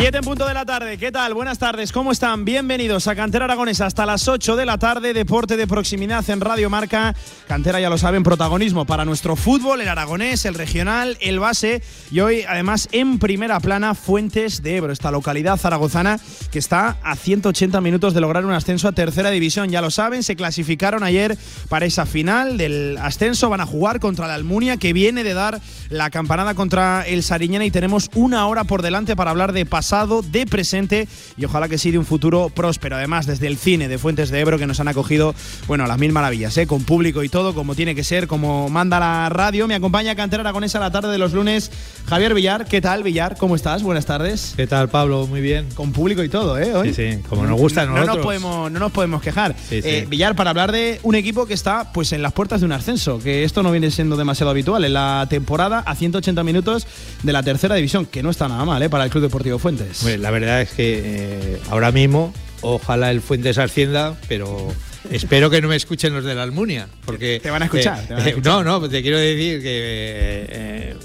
Siete en punto de la tarde, ¿qué tal? Buenas tardes, ¿cómo están? Bienvenidos a Cantera Aragonesa hasta las 8 de la tarde, deporte de proximidad en Radio Marca. Cantera, ya lo saben, protagonismo para nuestro fútbol, el aragonés, el regional, el base y hoy además en primera plana Fuentes de Ebro, esta localidad zaragozana que está a 180 minutos de lograr un ascenso a tercera división. Ya lo saben, se clasificaron ayer para esa final del ascenso, van a jugar contra la Almunia que viene de dar la campanada contra el Sariñena y tenemos una hora por delante para hablar de pasado de presente y ojalá que sí de un futuro próspero. Además, desde el cine de Fuentes de Ebro que nos han acogido, bueno, las mil maravillas, ¿eh? con público y todo, como tiene que ser, como manda la radio. Me acompaña Cantera Aragonesa a la tarde de los lunes. Javier Villar, ¿qué tal, Villar? ¿Cómo estás? Buenas tardes. ¿Qué tal, Pablo? Muy bien. Con público y todo, ¿eh? Hoy. Sí, sí, como nos gusta a nosotros. No nos podemos, no nos podemos quejar. Eh, Villar, para hablar de un equipo que está pues en las puertas de un ascenso, que esto no viene siendo demasiado habitual en la temporada a 180 minutos de la tercera división, que no está nada mal, ¿eh? Para el Club Deportivo Fuentes. La verdad es que eh, ahora mismo, ojalá el Fuentes ascienda, pero espero que no me escuchen los de la Almunia. Porque, te van a escuchar. Eh, no, no, te quiero decir que eh,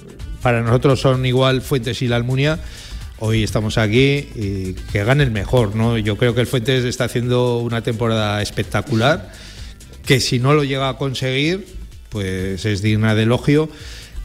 para nosotros son igual Fuentes y la Almunia. Hoy estamos aquí y que gane el mejor, ¿no? Yo creo que el Fuentes está haciendo una temporada espectacular, que si no lo llega a conseguir, pues es digna de elogio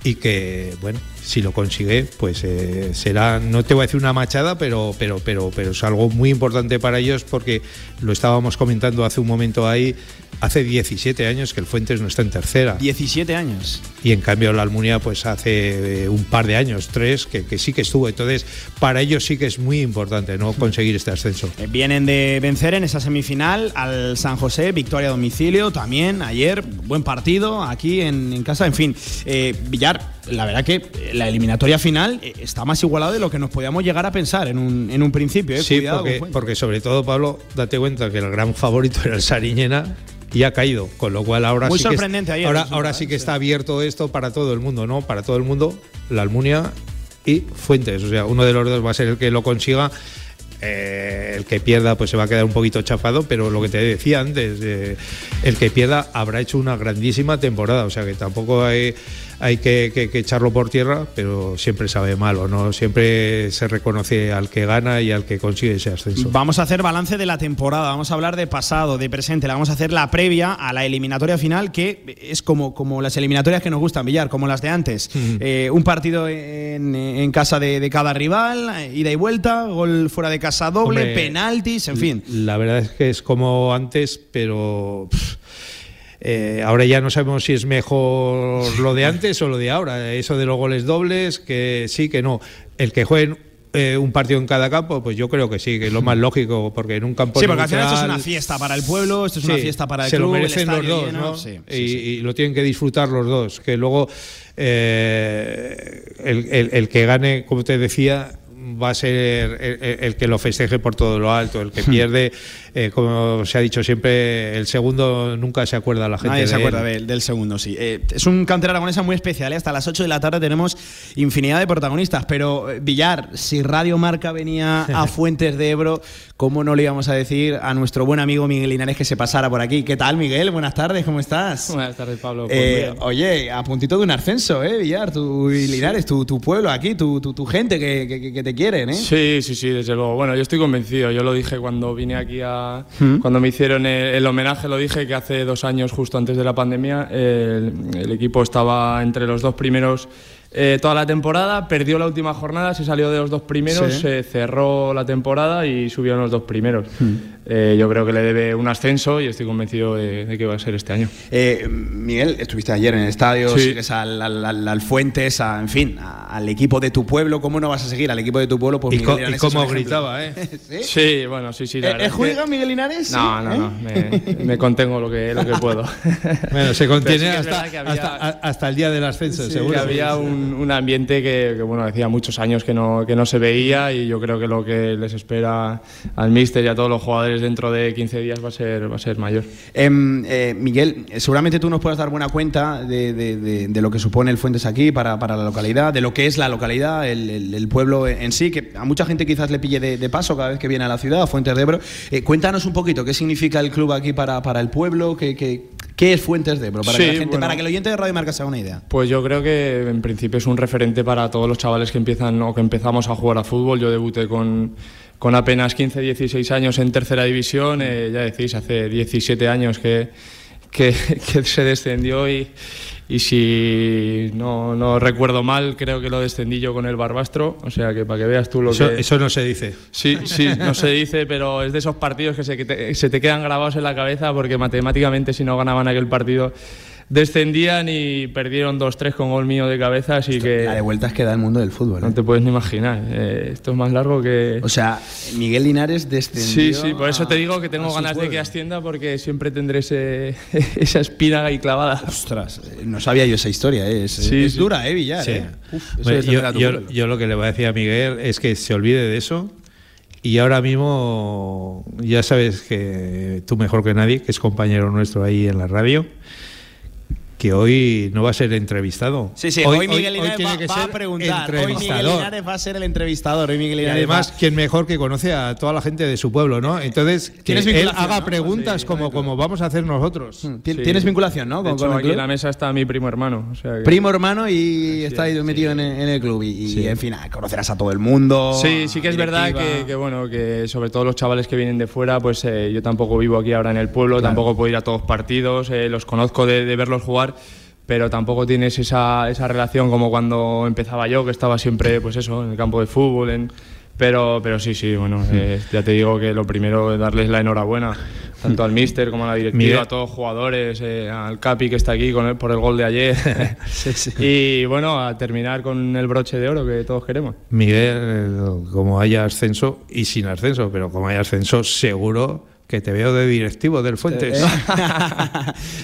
y que, bueno, si lo consigue, pues eh, será, no te voy a decir una machada, pero, pero, pero, pero es algo muy importante para ellos porque lo estábamos comentando hace un momento ahí, hace 17 años que el Fuentes no está en tercera. 17 años. Y en cambio la Almunia pues hace eh, un par de años, tres, que, que, sí que estuvo. Entonces, para ellos sí que es muy importante no conseguir este ascenso. Eh, vienen de vencer en esa semifinal al San José, victoria a domicilio también ayer, buen partido aquí en, en casa. En fin, eh, Villar, la verdad que la eliminatoria final está más igualada de lo que nos podíamos llegar a pensar en un, en un principio. ¿eh? Sí, Cuidado porque, porque sobre todo, Pablo, date cuenta que el gran favorito era el Sariñena y ha caído, con lo cual ahora Muy sí sorprendente que ayer, ahora, resulta, ahora sí que ¿eh? está abierto esto para todo el mundo, ¿no? Para todo el mundo, la Almunia y Fuentes, o sea, uno de los dos va a ser el que lo consiga. Eh, el que pierda pues se va a quedar un poquito chafado, pero lo que te decía antes, eh, el que pierda habrá hecho una grandísima temporada, o sea que tampoco hay, hay que, que, que, echarlo por tierra, pero siempre sabe malo, ¿no? Siempre se reconoce al que gana y al que consigue ese ascenso. Vamos a hacer balance de la temporada, vamos a hablar de pasado, de presente, la vamos a hacer la previa a la eliminatoria final, que es como, como las eliminatorias que nos gustan, Villar, como las de antes. Mm. Eh, un partido en, en casa de, de, cada rival, ida y vuelta, gol fuera de casa doble, Hombre, penaltis, en fin. La verdad es que es como antes, pero... Pff, eh, ahora ya no sabemos si es mejor lo de antes o lo de ahora. Eso de los goles dobles, que sí, que no. El que jueguen eh, un partido en cada campo, pues yo creo que sí, que es lo más lógico, porque en un campo. Sí, porque neutral, al final esto es una fiesta para el pueblo, esto es sí, una fiesta para el se club. lo merecen el los dos, lleno, ¿no? sí, y, y, lo tienen que disfrutar los dos. Que luego eh, el, el, el que gane, como te decía, va a ser el, el, que lo festeje por todo lo alto. El que pierde, eh, como se ha dicho siempre, el segundo nunca se acuerda la gente. Nadie de se acuerda él. del, del segundo, sí. Eh, es un cantera aragonesa muy especial. ¿eh? Hasta las 8 de la tarde tenemos infinidad de protagonistas. Pero, eh, Villar, si Radio Marca venía a Fuentes de Ebro, ¿cómo no le íbamos a decir a nuestro buen amigo Miguel Linares que se pasara por aquí? ¿Qué tal, Miguel? Buenas tardes, ¿cómo estás? Buenas tardes, Pablo. Eh, oye, a puntito de un ascenso, ¿eh, Villar? Tu, Linares, tu, tu pueblo aquí, tu, tu, tu gente que, que, que, te quieren, ¿eh? Sí, sí, sí, desde luego. Bueno, yo estoy convencido. Yo lo dije cuando vine aquí a. ¿Mm? Cuando me hicieron el, el, homenaje, lo dije que hace dos años, justo antes de la pandemia, el, el equipo estaba entre los dos primeros. Eh, toda la temporada, perdió la última jornada, se salió de los dos primeros, Sí. se cerró la temporada y subieron los dos primeros. Hmm. Eh, yo creo que le debe un ascenso y estoy convencido de, de que va a ser este año. Eh, Miguel, estuviste ayer en el estadio, Sí. sigues al, al, al- al Fuentes, a- en fin, a- al equipo de tu pueblo. ¿Cómo no vas a seguir al equipo de tu pueblo? Pues Y, co- y cómo gritaba, ¿eh? ¿Sí? Sí, bueno, sí, sí. la ¿Eh, verdad ¿Es juega Miguel Linares? No, no, ¿Eh? no, me, me contengo lo que, lo que puedo. Bueno, se contiene hasta, había- hasta, a- hasta el día del ascenso, Sí, seguro. que había un, un ambiente que, que, bueno, hacía muchos años que no, que no se veía y yo creo que lo que les espera al míster y a todos los jugadores dentro de 15 días va a ser, va a ser mayor. Em, eh, Miguel, seguramente tú nos puedas dar buena cuenta de, lo que supone el Fuentes aquí para, la localidad, de lo que es la localidad, el, pueblo en sí, que a mucha gente quizás le pille de, paso cada vez que viene a la ciudad, a Fuentes de Ebro. Eh, cuéntanos un poquito qué significa el club aquí para, para el pueblo, qué, qué, es Fuentes de Ebro, para, que la gente, para que el oyente de Radio Marca se haga una idea. Pues yo creo que en principio es un referente para todos los chavales que empiezan o que empezamos a jugar a fútbol. Yo debuté con con apenas 15, 16 años en tercera división, eh, ya decís, hace 17 años que, que, se descendió y, y si no, no, recuerdo mal, creo que lo descendí yo con el Barbastro, o sea que para que veas tú lo eso, que... Eso no se dice. Sí, sí, no se dice, pero es de esos partidos que se, que te, se te quedan grabados en la cabeza porque matemáticamente si no ganaban aquel partido descendían y perdieron 2-3 con gol mío de cabeza, así que... La de vueltas que da el mundo del fútbol. No ¿eh? te puedes ni imaginar. Eh, esto es más largo que... O sea, Miguel Linares descendió... Sí, sí, por eso te digo que tengo ganas de que ascienda porque siempre tendré ese, esa espina ahí clavada. Ostras, eh, no sabía yo esa historia, es, dura, ¿eh, Villar? yo, yo lo que le voy a decir a Miguel es que se olvide de eso y ahora mismo ya sabes que tú mejor que nadie, que es compañero nuestro ahí en la radio, que hoy no va a ser entrevistado. Sí, sí, hoy, Miguel Linares va, a preguntar. Hoy Miguel Linares va a ser el entrevistador. Hoy Miguel Linares y además, quien mejor que conoce a toda la gente de su pueblo, ¿no? Entonces, que él haga preguntas como, como vamos a hacer nosotros. Hmm, ¿Tienes vinculación, no? Con, hecho, aquí en la mesa está mi primo hermano. Primo hermano y está ahí metido en, el club. Y, en fin, conocerás a todo el mundo. Sí, sí que es verdad que, bueno, que sobre todo los chavales que vienen de fuera, pues eh, yo tampoco vivo aquí ahora en el pueblo, tampoco puedo ir a todos partidos, eh, los conozco de verlos jugar pero tampoco tienes esa, esa relación como cuando empezaba yo, que estaba siempre, pues eso, en el campo de fútbol, en, pero, pero sí, sí, bueno, eh, ya te digo que lo primero es darles la enhorabuena, tanto al míster como a la directiva, a todos los jugadores, eh, al Capi que está aquí con él por el gol de ayer. Y bueno, a terminar con el broche de oro que todos queremos. Miguel, como haya ascenso, y sin ascenso, pero como haya ascenso, seguro que te veo de directivo del Fuentes.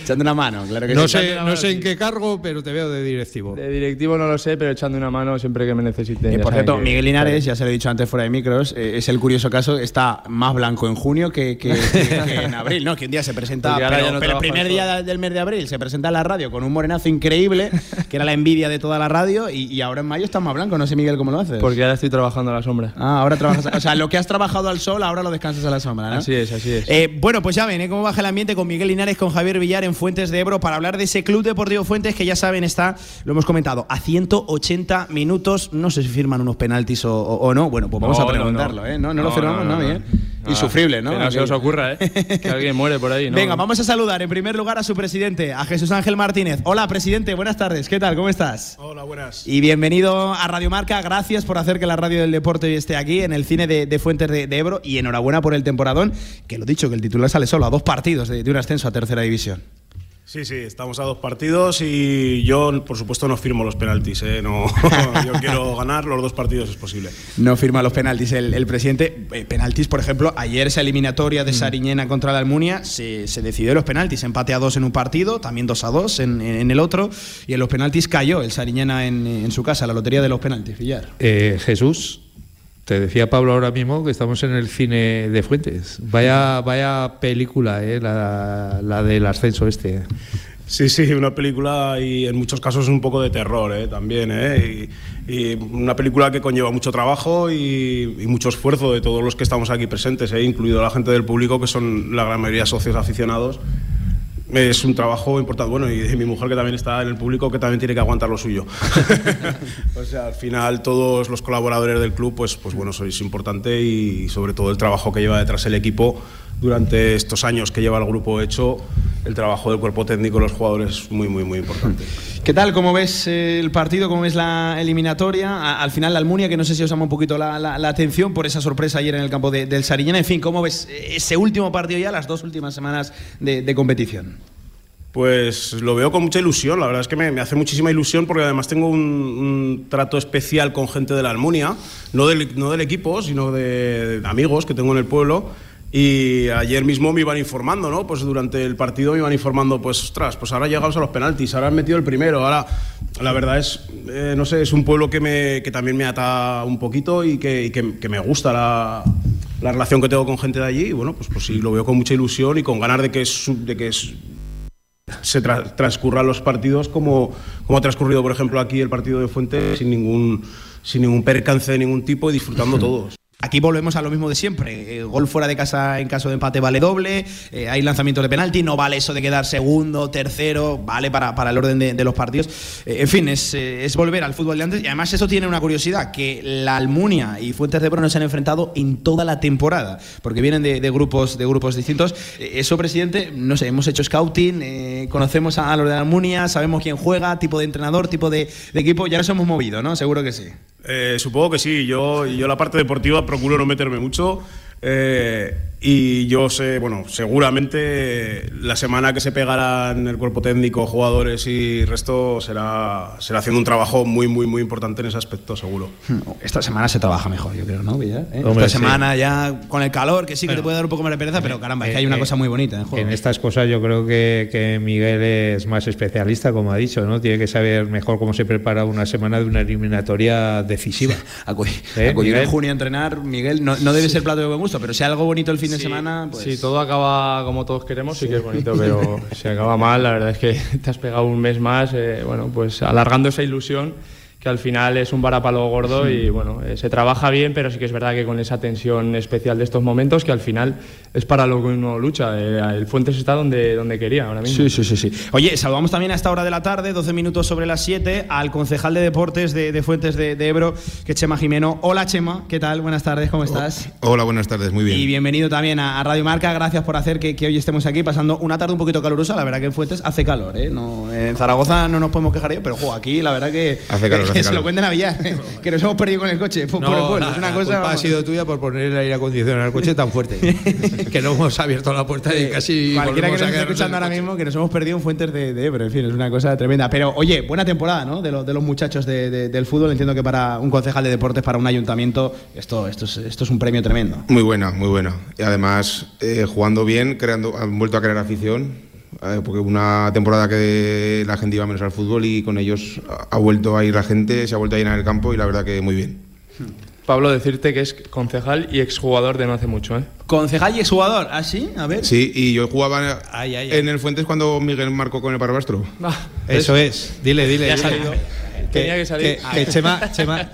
echando una mano, claro que no sí. Sé, no sé en qué cargo, pero te veo de directivo. De directivo no lo sé, pero echando una mano siempre que me necesite. Y por cierto, Miguel Linares, ya se lo he dicho antes fuera de micros, eh, es el curioso caso, está más blanco en junio que, en abril, ¿no? Que un día se presenta, pero, el primer día del mes de abril se presenta en la radio con un morenazo increíble, que era la envidia de toda la radio, y, ahora en mayo está más blanco. No sé, Miguel, cómo lo haces. Porque ahora estoy trabajando a la sombra. Ah, ahora trabajas. o sea, lo que has trabajado al sol, ahora lo descansas a la sombra, ¿no? Así es, así es. Eh, bueno, pues ya ven ¿eh? cómo baja el ambiente con Miguel Linares, con Javier Villar en Fuentes de Ebro para hablar de ese Club Deportivo Fuentes que ya saben está, lo hemos comentado, a 180 minutos. No sé si firman unos penaltis o, no. Bueno, pues vamos a preguntarlo, ¿eh? No, no, lo firmamos, no, bien. Insufrible, ¿no? Que no se os ocurra, ¿eh? que alguien muere por ahí, ¿no? Venga, vamos a saludar en primer lugar a su presidente, a Jesús Ángel Martínez. Hola, presidente, buenas tardes. ¿Qué tal? ¿Cómo estás? Hola, buenas. Y bienvenido a Radio Marca. Gracias por hacer que la radio del deporte hoy esté aquí en el cine de, Fuentes de, Ebro y enhorabuena por el temporadón, que lo dicho, que el titular sale solo a dos partidos de, de un ascenso a tercera división. Sí, sí, estamos a dos partidos y yo, por supuesto, no firmo los penaltis. ¿eh? No, yo quiero ganar los dos partidos, es posible. No firma los penaltis el, presidente. Eh, penaltis, por ejemplo, ayer esa eliminatoria de mm. Sariñena contra la Almunia se, se, decidió los penaltis. Empate a dos en un partido, también dos a dos en, el otro. Y en los penaltis cayó el Sariñena en, su casa, la lotería de los penaltis, Villar. Eh, Jesús, te decía Pablo ahora mismo que estamos en el cine de Fuentes. Vaya, vaya película, eh, la, la, del ascenso este. Sí, sí, una película y en muchos casos un poco de terror eh, también. Eh, y, una película que conlleva mucho trabajo y, mucho esfuerzo de todos los que estamos aquí presentes, eh, incluido la gente del público, que son la gran mayoría socios aficionados es un trabajo importante. Bueno, y de mi mujer que también está en el público, que también tiene que aguantar lo suyo. o sea, al final todos los colaboradores del club, pues, pues bueno, sois importante y sobre todo el trabajo que lleva detrás el equipo durante estos años que lleva el grupo hecho, el trabajo del cuerpo técnico, los jugadores, es muy, muy, muy importante. ¿Qué tal? ¿Cómo ves el partido? ¿Cómo ves la eliminatoria? Al final la Almunia, que no sé si os llama un poquito la, atención por esa sorpresa ayer en el campo del Sariñena. En fin, ¿cómo ves ese último partido ya, las dos últimas semanas de, competición? Pues lo veo con mucha ilusión, la verdad es que me, hace muchísima ilusión porque además tengo un, trato especial con gente de la Almunia, no del, no del equipo, sino de amigos que tengo en el pueblo y ayer mismo me iban informando, ¿no? Pues durante el partido me iban informando, pues, ostras, pues ahora llegamos a los penaltis, ahora han metido el primero, ahora, la verdad es, eh, no sé, es un pueblo que, me, que también me ata un poquito y que, que, me gusta la, la relación que tengo con gente de allí, y bueno, pues, pues sí, lo veo con mucha ilusión y con ganas de que, de que se transcurran los partidos como, como ha transcurrido, por ejemplo, aquí el partido de Fuente sin ningún, sin ningún percance de ningún tipo y disfrutando todos. Aquí volvemos a lo mismo de siempre. Eh, gol fuera de casa en caso de empate vale doble. Eh, hay lanzamientos de penalti. No vale eso de quedar segundo, tercero. Vale para, para el orden de, los partidos. Eh, en fin, es, es, volver al fútbol de antes. Y además, eso tiene una curiosidad: que la Almunia y Fuentes de Pro no se han enfrentado en toda la temporada. Porque vienen de, grupos, de grupos distintos. eso, presidente, no sé, hemos hecho scouting. conocemos a, los de la Almunia. Sabemos quién juega, tipo de entrenador, tipo de, de equipo. Ya nos hemos movido, ¿no? Seguro que sí. Supongo que sí. Yo, yo la parte deportiva procuro no meterme mucho. Eh, y yo sé, bueno, seguramente la semana que se pegarán el cuerpo técnico, jugadores y resto será, será haciendo un trabajo muy, muy, muy importante en ese aspecto, seguro. Esta semana se trabaja mejor, yo creo, ¿no, ¿Eh? Esta semana ya con el calor, que sí que te puede dar un poco más de pereza, pero caramba, es que hay una cosa muy bonita en juego. En estas cosas yo creo que, que, Miguel es más especialista, como ha dicho, ¿no? Tiene que saber mejor cómo se prepara una semana de una eliminatoria decisiva. acudir, ¿Eh? en junio a entrenar, Miguel, no, no debe ser plato de buen gusto, pero si algo bonito el fin de semana, pues... Sí, todo acaba como todos queremos, sí, que es bonito, pero si acaba mal, la verdad es que te has pegado un mes más, eh, bueno, pues alargando esa ilusión que al final es un varapalo gordo y bueno, eh, se trabaja bien, pero sí que es verdad que con esa tensión especial de estos momentos, que al final es para lo que uno lucha. Eh, el Fuentes está donde, donde quería ahora mismo. Sí, sí, sí, sí. Oye, saludamos también a esta hora de la tarde, 12 minutos sobre las 7, al concejal de deportes de, Fuentes de, Ebro, que es Chema Jimeno. Hola Chema, ¿qué tal? Buenas tardes, ¿cómo estás? Hola, buenas tardes, muy bien. Y bienvenido también a, Radio Marca, gracias por hacer que, hoy estemos aquí pasando una tarde un poquito calurosa. La verdad que en Fuentes hace calor, ¿eh? No, en Zaragoza no nos podemos quejar yo, pero aquí la verdad que, hace calor, se lo cuenten a Villar que nos hemos perdido con el coche por, el pueblo. es una cosa. ha sido tuya por poner el aire acondicionado al coche tan fuerte que no hemos abierto la puerta y casi. Cualquiera que nos esté escuchando ahora mismo, que nos hemos perdido en Fuentes de, de, Ebro. En fin, es una cosa tremenda. Pero oye, buena temporada, ¿no? De, de los muchachos del fútbol. Entiendo que para un concejal de deportes, para un ayuntamiento, esto, esto, es, esto es un premio tremendo. Muy buena, muy buena. Y además, eh, jugando bien, creando, han vuelto a crear afición porque una temporada que la gente iba menos al fútbol y con ellos ha vuelto a ir la gente, se ha vuelto a llenar el campo y la verdad que muy bien. Pablo, decirte que es concejal y exjugador de no hace mucho, ¿eh? ¿Concejal y exjugador? ¿Ah, sí? A ver. Sí, y yo jugaba en el Fuentes cuando Miguel marcó con el Barbastro. Ah, Eso es. Dile, dile. Ya ha salido. Tenía que salir.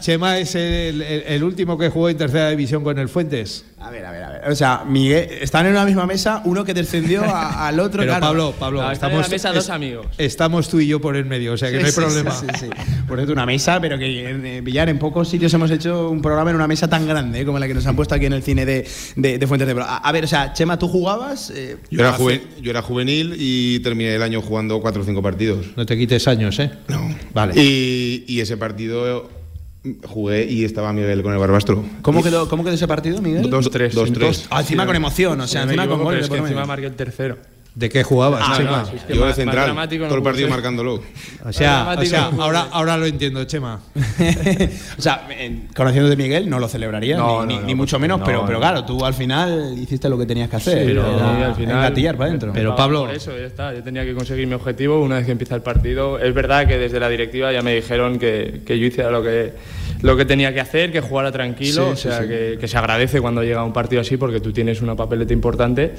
Chema, es el, último que jugó en tercera división con el Fuentes. A ver, a ver, a ver. O sea, Miguel, están en una misma mesa, uno que descendió al otro. Pero Pablo, Pablo, estamos en una mesa dos amigos. Estamos tú y yo por el medio, o sea que no hay problema. Sí, sí, Por eso una mesa, pero que en eh, Villar en pocos sitios hemos hecho un programa en una mesa tan grande eh, como la que nos han puesto aquí en el cine de, de, Fuentes de Pro. A, ver, o sea, Chema, ¿tú jugabas? Eh, yo, era yo era juvenil y terminé el año jugando cuatro o cinco partidos. No te quites años, ¿eh? No. Vale. Y, y ese partido Jugué y estaba Miguel con el Barbastro. ¿Cómo quedó, cómo quedó ese partido, Miguel? 2-3. 2-3. Ah, encima con emoción, o sea, encima con gol. Es que encima marqué el tercero. ¿De qué jugabas? Ah, Chema? Yo de central, todo el partido marcándolo. O sea, o sea ahora, ahora lo entiendo, Chema. o sea, conociendo de Miguel, no lo celebraría, ni, mucho menos, pero, pero claro, tú al final hiciste lo que tenías que hacer. pero al final. Engatillar para adentro. Pero Pablo. Por eso, ya está. Yo tenía que conseguir mi objetivo una vez que empieza el partido. Es verdad que desde la directiva ya me dijeron que, que yo hiciera lo que lo que tenía que hacer, que jugara tranquilo, o sea, Que, se agradece cuando llega un partido así porque tú tienes una papeleta importante,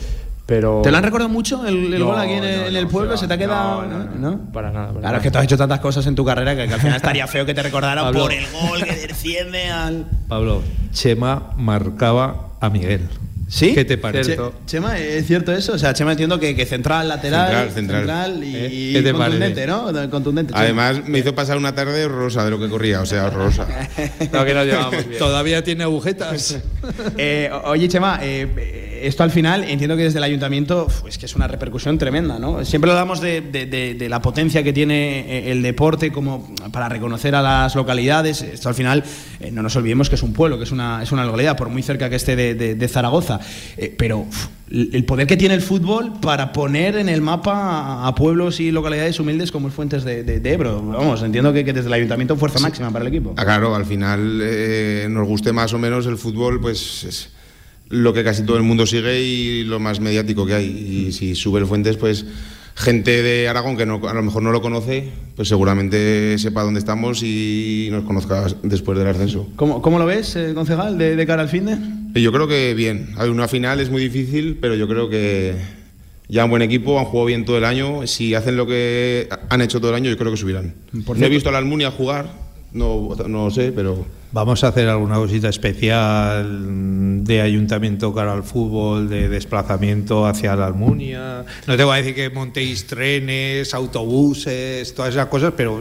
pero... ¿Te lo han recordado mucho el, gol aquí en, el, pueblo? ¿Se te ha quedado...? No, para nada. claro, es que tú has hecho tantas cosas en tu carrera que, al final estaría feo que te recordaran por el gol que desciende al... Pablo, Chema marcaba a Miguel. ¿Sí? ¿Qué te parece? Chema, ¿es cierto eso? O sea, Chema entiendo que, que central, lateral, central, y, ¿Eh? contundente, ¿no? Contundente. Además, me hizo pasar una tarde horrorosa de lo que corría, o sea, horrorosa. no, que nos llevamos bien. Todavía tiene agujetas. eh, oye, Chema, eh, esto al final entiendo que desde el ayuntamiento es que es una repercusión tremenda, ¿no? Siempre hablamos de, de, de, la potencia que tiene eh, el deporte como para reconocer a las localidades. Esto al final, eh, no nos olvidemos que es un pueblo, que es una, es una localidad, por muy cerca que esté de Zaragoza. Eh, pero el poder que tiene el fútbol para poner en el mapa a, pueblos y localidades humildes como el Fuentes de, Ebro. Vamos, entiendo que, desde el ayuntamiento fuerza máxima para el equipo. Ah, claro, al final eh, nos guste más o menos el fútbol, pues es lo que casi todo el mundo sigue y lo más mediático que hay. Y si sube el Fuentes, pues gente de Aragón que a lo mejor no lo conoce, pues seguramente sepa dónde estamos y nos conozca después del ascenso. ¿Cómo, cómo lo ves, eh, concejal, de, de cara al fin de? Yo creo que bien. Ver, una final es muy difícil, pero yo creo que ya un buen equipo, han jugado bien todo el año. Si hacen lo que han hecho todo el año, yo creo que subirán. Por no he visto a la Almunia jugar, no, no sé, pero Vamos a hacer alguna cosita especial de ayuntamiento cara al fútbol, de desplazamiento hacia la Almunia. No te voy a decir que montéis trenes, autobuses, todas esas cosas, pero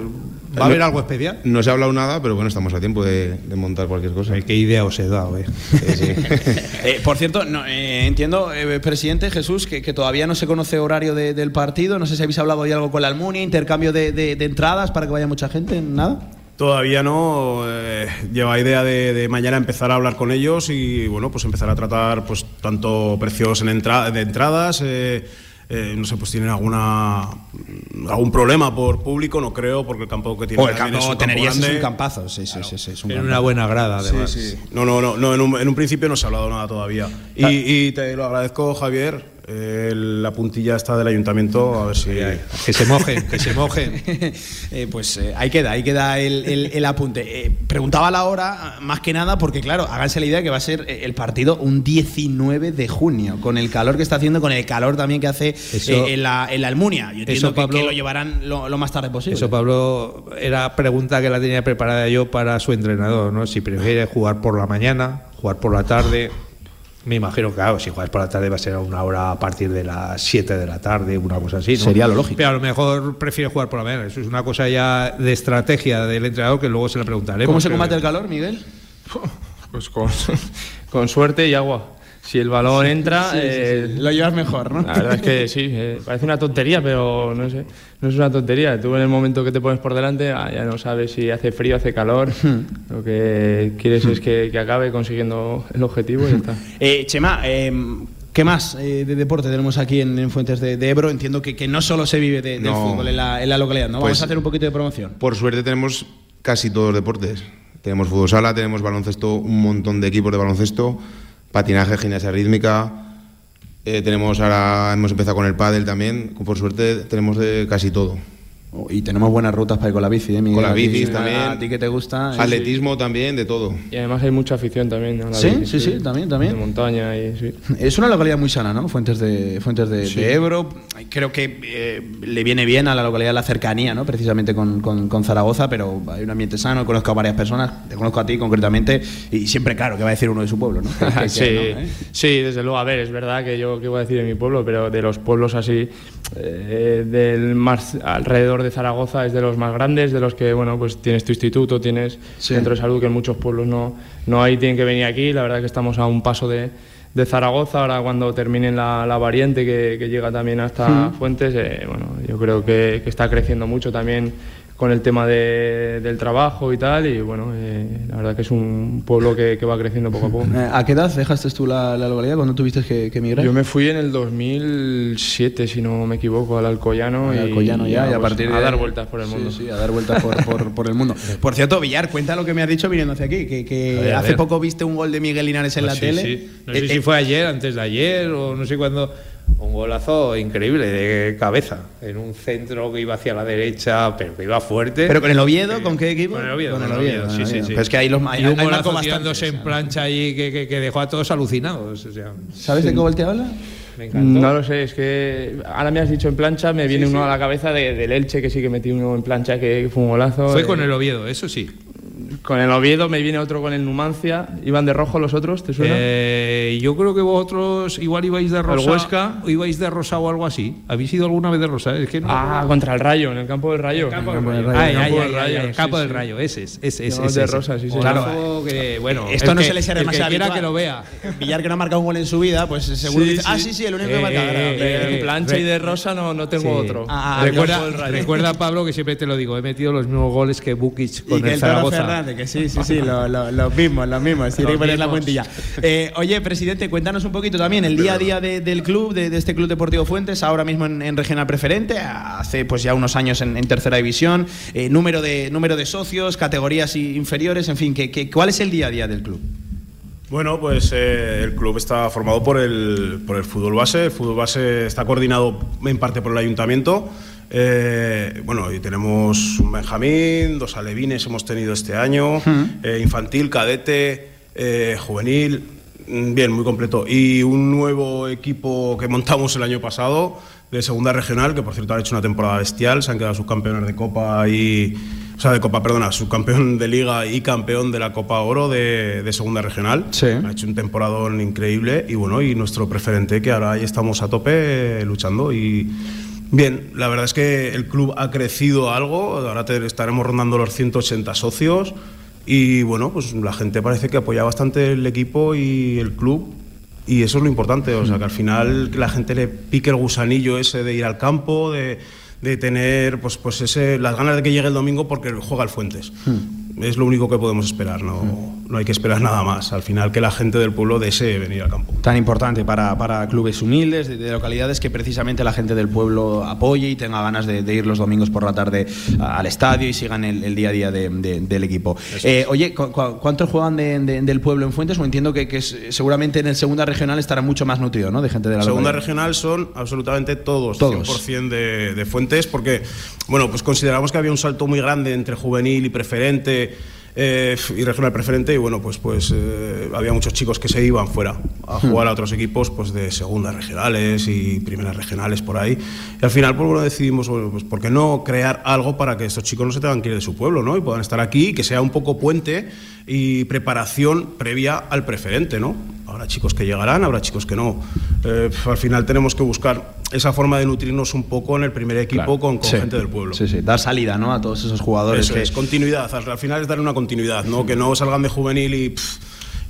¿va a haber algo especial? no se ha hablado nada, pero bueno, estamos a tiempo de, de montar cualquier cosa. ¿Qué idea os he dado, eh? Sí, sí. Eh, por cierto, no, eh, entiendo, eh, presidente Jesús, que, que todavía no se conoce horario de- del partido. No sé si habéis hablado de algo con la Almunia, intercambio de, de- de entradas para que vaya mucha gente. ¿Nada? Todavía no. eh, lleva idea de, de mañana empezar a hablar con ellos y bueno, pues empezar a tratar pues tanto precios en entra- de entradas. eh, eh, no sé, pues tienen alguna algún problema por público, no creo, porque el campo que tiene O el campo Tenerías es grande. un campazo. Sí, sí, sí, sí, es un En una buena grada, además. Sí, sí. No, no, no, no en, un, en un principio no se ha hablado nada todavía. Y, y te lo agradezco, Javier. Eh, la puntilla está del ayuntamiento, a ver si. Que se mojen, que se mojen. Eh, pues eh, ahí queda, ahí queda el, el- el apunte. Eh, preguntaba la hora, más que nada, porque claro, háganse la idea que va a ser el partido un 19 de junio, con el calor que está haciendo, con el calor también que hace Eso- eh, en, la, en la Almunia. Yo entiendo eso, que, Pablo- que lo llevarán lo, lo más tarde posible. Eso, Pablo, era pregunta que la tenía preparada yo para su entrenador, ¿no? Si prefiere jugar por la mañana, jugar por la tarde. Me imagino que, claro, si juegas por la tarde va a ser a una hora a partir de las 7 de la tarde, una cosa así. ¿no? Sería lo lógico. Pero a lo mejor prefiere jugar por la mañana. Eso es una cosa ya de estrategia del entrenador que luego se le preguntaremos. ¿Cómo se combate el calor, Miguel? Pues con, con suerte y agua. Si el balón entra, eh, Lo llevas mejor, ¿no? la verdad es que sí, eh, parece una tontería, pero no sé, no es una tontería. Tú en el momento que te pones por delante ah, ya no sabes si hace frío, hace calor. Lo que quieres es que, que acabe consiguiendo el objetivo y ya está. Eh, Chema, eh, ¿qué más eh, de deporte tenemos aquí en, en Fuentes de, de Ebro? Entiendo que, que no solo se vive de- del No. fútbol en la, en la localidad, ¿no? Vamos Pues- a hacer un poquito de promoción. Por suerte tenemos casi todos los deportes. Tenemos fútbol sala, tenemos baloncesto, un montón de equipos de baloncesto, patinaje, gimnasia rítmica. eh, tenemos ahora hemos empezado con el pádel también. Por suerte tenemos de casi todo. Y tenemos buenas rutas para ir con la bici, ¿eh, Miguel? Con las A ti- bicis a- también. A ti que te gusta. ¿eh? Atletismo también, de todo. Y además hay mucha afición también. ¿no? La Sí, bici, sí, sí, también, también. De montaña y sí. Es una localidad muy sana, ¿no? Fuentes de, Fuentes de, de Ebro. Creo que eh, le viene bien a la localidad la cercanía, ¿no? Precisamente con, con- con Zaragoza, pero hay un ambiente sano. Conozco a varias personas, te conozco a ti concretamente, y siempre, claro, que va a decir uno de su pueblo, ¿no? Que- que- que sí, no, ¿eh? sí, desde luego. A ver, es verdad que yo, ¿qué voy a decir de mi pueblo? Pero de los pueblos así, eh, del más alrededor de Zaragoza, es de los más grandes, de los que, bueno, pues tienes tu instituto, tienes Sí. centro de salud, que en muchos pueblos no, no hay, tienen que venir aquí. La verdad que estamos a un paso de, de Zaragoza, ahora cuando terminen la, la variante que, que llega también hasta Fuentes, eh, bueno, yo creo que, que está creciendo mucho también con el tema de- del trabajo y tal, y bueno, eh, la verdad que es un pueblo que, que va creciendo poco a poco. Eh, ¿A qué edad dejaste tú la, la localidad cuando tuviste que, que emigrar? Yo me fui en el 2007, si no me equivoco, al Alcoyano. Al y Alcoyano ya, y a pues, partir de a dar vueltas por el Sí, mundo. Sí, a dar vueltas por, por- por el mundo. Por cierto, Villar, cuenta lo que me has dicho viniendo hacia aquí, que, que ver, hace poco viste un gol de Miguel Linares en la Sí, tele. sí. No Eh, sé eh, si fue ayer, antes de ayer, o no sé cuándo. Un golazo increíble de cabeza, en un centro que iba hacia la derecha, pero que iba fuerte. ¿Pero con el Oviedo? ¿Con qué equipo? Con el Oviedo, Con el con el Oviedo, sí, sí, sí. Pero es que ahí los hay, y un hay golazo bastante, en plancha allí que, que- que dejó a todos alucinados. O sea, ¿Sabes de qué gol te habla? me encantó. No lo sé, es que ahora me has dicho en plancha, me viene uno a la cabeza de- del Elche, que sí que metí uno en plancha, que fue un golazo. Fue eh, con el Oviedo, eso sí. Con el Oviedo, me viene otro con el Numancia. ¿Iban de rojo los otros? ¿Te suena? Eh, yo creo que vosotros igual ibais de rosa. Huesca? o ibais de rosa o algo así. ¿Habéis ido alguna vez de rosa? Es que no. ah, contra el Rayo, en el campo del Rayo. Campo Campo del Rayo. Rayo. Ay, ay, Campo ay, del ay, Rayo, Campo del ese es. Ese, ese, No, ese, de rosa, sí, sí. Claro, que, bueno, Esto el no que- se le será el que demasiado quiera que lo vea. Villar que no ha marcado un gol en su vida, pues seguro Sí, dice, ah, sí. sí, el único que Eh, marca. eh, en eh, plancha y de rosa no, no tengo otro. Ah, recuerda, campo del Rayo. recuerda, Pablo, que siempre te lo digo, he metido los mismos goles que Bukic con que el el Zaragoza. Fernández, que sí, sí, sí, lo- lo- los mismos, los mismos. Tiene que poner la mismos. puentilla. Eh, oye, presidente, cuéntanos un poquito también el día a día de- del club, de, de este Club Deportivo Fuentes, ahora mismo en, en Regional Preferente, hace pues ya unos años en, en Tercera División, eh, número, de, número de socios, categorías inferiores, en fin, que, que- ¿cuál es el día a día del club? Bueno, pues eh, el club está formado por el, por el fútbol base. El fútbol base está coordinado en parte por el ayuntamiento. Eh, bueno, y tenemos un Benjamín, dos alevines hemos tenido este año, eh, infantil, cadete, eh, juvenil. Mm, Bien, muy completo. Y un nuevo equipo que montamos el año pasado de segunda regional, que por cierto han hecho una temporada bestial, se han quedado subcampeones de Copa y. O sea, de Copa, perdona, subcampeón de Liga y campeón de la Copa Oro de, de segunda regional. Sí. Ha hecho un temporadón increíble y bueno, y nuestro preferente que ahora ahí estamos a tope luchando y. Bien, la verdad es que el club ha crecido algo, ahora te- estaremos rondando los 180 socios. Y bueno, pues la gente parece que apoya bastante el equipo y el club. Y eso es lo importante, o sea, que al final que la gente le pique el gusanillo ese de ir al campo, de, de tener pues, pues ese, las ganas de que llegue el domingo porque juega el Fuentes. Es lo único que podemos esperar, no, no hay que esperar nada más. Al final que la gente del pueblo desee venir al campo. Tan importante para, para clubes humildes, de, de localidades, que precisamente la gente del pueblo apoye y tenga ganas de, de ir los domingos por la tarde al estadio y sigan el, el día a día de- de- del equipo. Eh, oye, ¿cu- cu- ¿cuántos juegan de- de- del pueblo en Fuentes? O entiendo que, que es- seguramente en el segunda regional estará mucho más nutrido, ¿no? De gente de la Segunda localidad. regional son absolutamente todos, Todos. 100% de, de fuentes, porque bueno, pues consideramos que había un salto muy grande entre juvenil y preferente eh, y regional preferente, y bueno, pues, pues eh, había muchos chicos que se iban fuera a jugar a otros equipos pues, de segundas regionales y primeras regionales por ahí. Y al final, pues bueno, decidimos, bueno, pues, ¿por qué no crear algo para que estos chicos no se tengan que ir de su pueblo, ¿no? Y puedan estar aquí, y que sea un poco puente y preparación previa al preferente, ¿no? Habrá chicos que llegarán, habrá chicos que no. Eh, al final tenemos que buscar esa forma de nutrirnos un poco en el primer equipo Claro. con, con Sí. gente del pueblo. Sí, sí, dar salida ¿no? a todos esos jugadores Eso que, es, continuidad. Al, al final es darle una continuidad, ¿no? Que no salgan de juvenil y, pff,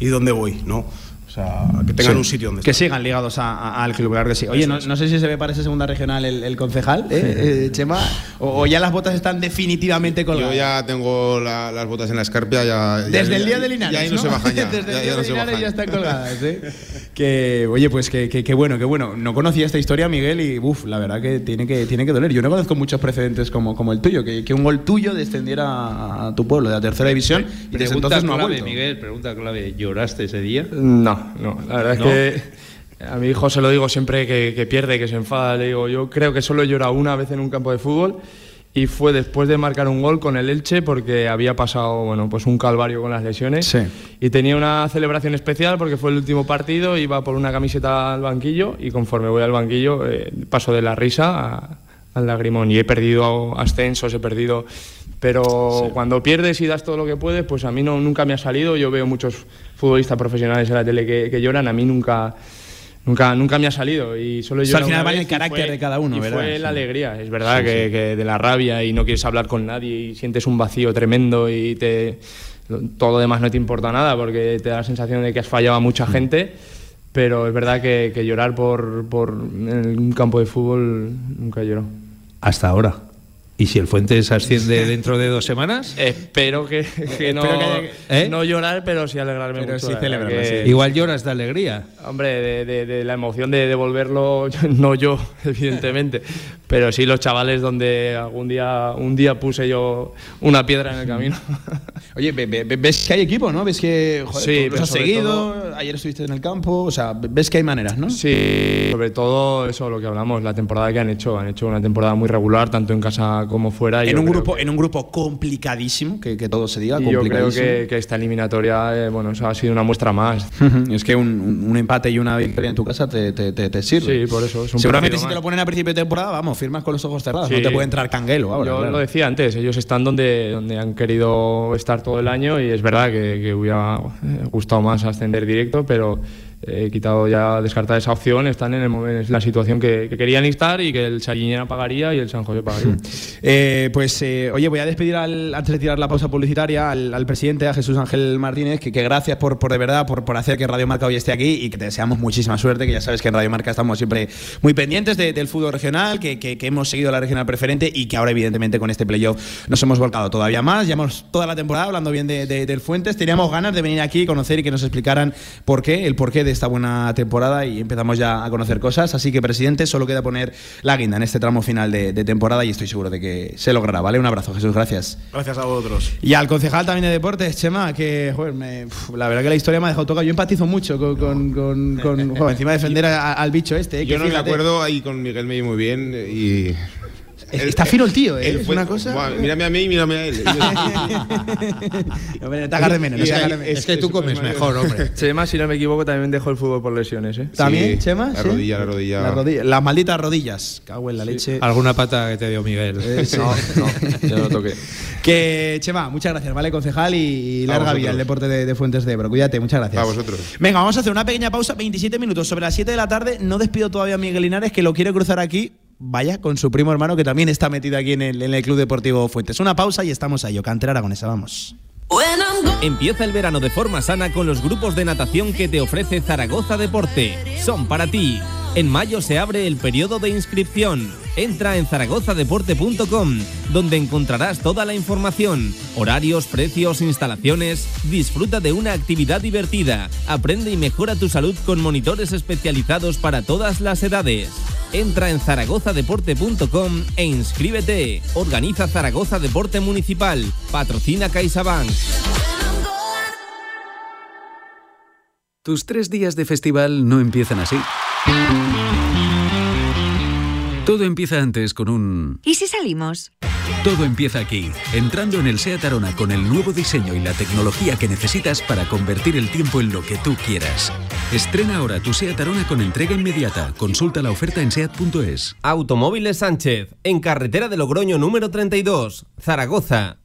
¿y dónde voy? ¿no? O sea, que tengan Sí. un sitio donde Que estar. sigan ligados a- a- al club, claro que sí. Oye, no, no sé si se ve para esa segunda regional el, el concejal, ¿eh, eh, Chema, o, o ya las botas están definitivamente colgadas. Yo ya tengo la- las botas en la escarpia. Ya, ya- Desde el día de Linares. Ya ahí no, se bajan ya. Desde ya- el día de Linares ya están colgadas, ¿eh? que, oye, pues que, que- que bueno, que bueno. No conocía esta historia, Miguel, y uff, la verdad que tiene que, tiene que doler. Yo no conozco muchos precedentes como, como el tuyo, que, que un gol tuyo descendiera a, a tu pueblo de la tercera división y desde entonces no ha vuelto. Miguel, pregunta clave. ¿Lloraste ese día? No, no, la verdad ¿No? es que a mi hijo se lo digo siempre que, que pierde, que se enfada. Le digo, yo creo que solo he llorado una vez en un campo de fútbol y fue después de marcar un gol con el Elche porque había pasado, bueno, pues un calvario con las lesiones Sí. y tenía una celebración especial porque fue el último partido, iba por una camiseta al banquillo y conforme voy al banquillo eh, paso de la risa a- al lagrimón y he perdido ascensos, he perdido... Pero cuando pierdes y das todo lo que puedes, pues a mí no, nunca me ha salido. Yo veo muchos futbolistas profesionales en la tele que, que lloran, a mí nunca, nunca, nunca me ha salido. Y solo Eso al final va en el carácter fue- de cada uno, y ¿verdad? Fue Sí. la alegría, es verdad que, que de la rabia y no quieres hablar con nadie y sientes un vacío tremendo y te, todo lo demás no te importa nada porque te da la sensación de que has fallado a mucha Mm. gente. Pero es verdad que, que llorar por, por un campo de fútbol nunca llorado. Hasta ahora. ¿Y si el Fuentes asciende dentro de dos semanas? Espero que, que no, Espero que haya- ¿Eh? no llorar, pero sí alegrarme Pero mucho. sí que- sí. Igual lloras de alegría. Hombre, de, de- de la emoción de devolverlo, no yo, evidentemente, pero sí los chavales donde algún día, un día puse yo una piedra en el camino. Oye, ve- ve- ve- ves que hay equipo, ¿no? Ves que joder, Sí, los pero has seguido, todo- ayer estuviste en el campo, o sea, ves que hay maneras, ¿no? Sí, sobre todo eso, lo que hablamos, la temporada que han hecho. Han hecho una temporada muy regular, tanto en casa como fuera. En un, grupo, que- en un grupo complicadísimo, que, que todo se diga, y yo creo complicadísimo. que, que esta eliminatoria, eh, bueno, eso ha sido una muestra más. es que un, un- empate y una victoria en tu casa te, te- te- te sirve. Sí, por eso, es un Seguramente si te lo ponen a principio de temporada, vamos, firmas con los ojos cerrados. Sí. No te puede entrar canguelo ahora. Yo claro. lo decía antes, ellos están donde, donde han querido estar todo el año y es verdad que, que hubiera gustado más ascender directo, pero he quitado ya, descartar esa opción, están en, el en la situación que, que querían estar y que el Saliñera pagaría y el San José pagaría. Eh, pues, eh, oye, voy a despedir al- antes de tirar la pausa publicitaria al, presidente, a Jesús Ángel Martínez, que, que gracias por, por de verdad, por, por hacer que Radio Marca hoy esté aquí y que te deseamos muchísima suerte, que ya sabes que en Radio Marca estamos siempre muy pendientes de- del fútbol regional, que, que- hemos seguido la regional preferente y que ahora, evidentemente, con este playoff nos hemos volcado todavía más. Llevamos toda la temporada hablando bien de, de- del Fuentes. Teníamos ganas de venir aquí, conocer y que nos explicaran por qué, el porqué de esta buena temporada y empezamos ya a conocer cosas. Así que, presidente, solo queda poner la guinda en este tramo final de, de temporada y estoy seguro de que se logrará, ¿vale? Un abrazo, Jesús, gracias. Gracias a vosotros. Y al concejal también de deportes, Chema, que joder, me- uf, la verdad que la historia me ha dejado tocado. Yo empatizo mucho con, con, con- con- joder, encima defender a- al bicho este. eh, que Yo no me acuerdo, ahí con Miguel me vi muy bien y Está fino el tío, ¿eh? es una cosa. mírame a mí y mírame a él. te agarre menos, no se Es que tú comes mejor, hombre. Chema, si no me equivoco, también dejó el fútbol por lesiones, ¿eh? ¿También, Chema? La rodilla, la rodilla. La rodilla. Las malditas rodillas. Cago en la leche. Alguna pata que te dio Miguel. Eh, no, no, ya lo toqué. Que, Chema, muchas gracias, ¿vale, concejal? Y, larga vida el deporte de, Fuentes de Ebro. Cuídate, muchas gracias. A vosotros. Venga, vamos a hacer una pequeña pausa, 27 minutos. Sobre las 7 de la tarde, no despido todavía a Miguel Linares, que lo quiere cruzar aquí. Vaya, con su primo hermano que también está metido aquí en el, Club Deportivo Fuentes. Una pausa y estamos ahí. Cantera Aragonesa, vamos. Empieza el verano de forma sana con los grupos de natación que te ofrece Zaragoza Deporte. Son para ti. En mayo se abre el periodo de inscripción. Entra en zaragozadeporte.com, donde encontrarás toda la información, horarios, precios, instalaciones. Disfruta de una actividad divertida. Aprende y mejora tu salud con monitores especializados para todas las edades. Entra en zaragozadeporte.com e inscríbete. Organiza Zaragoza Deporte Municipal. Patrocina CaixaBank. Tus tres días de festival no empiezan así. Todo empieza antes con un... ¿Y si salimos? Todo empieza aquí, entrando en el SEAT Arona con el nuevo diseño y la tecnología que necesitas para convertir el tiempo en lo que tú quieras. Estrena ahora tu SEAT Arona con entrega inmediata. Consulta la oferta en SEAT.es. Automóviles Sánchez, en carretera de Logroño número 32, Zaragoza.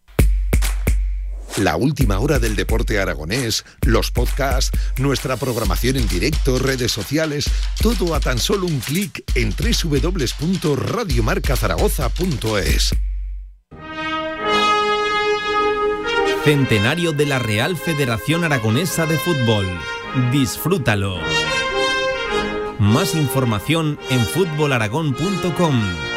La última hora del deporte aragonés, los podcasts, nuestra programación en directo, redes sociales, todo a tan solo un clic en www.radiomarcazaragoza.es. Centenario de la Real Federación Aragonesa de Fútbol. Disfrútalo. Más información en fútbolaragón.com.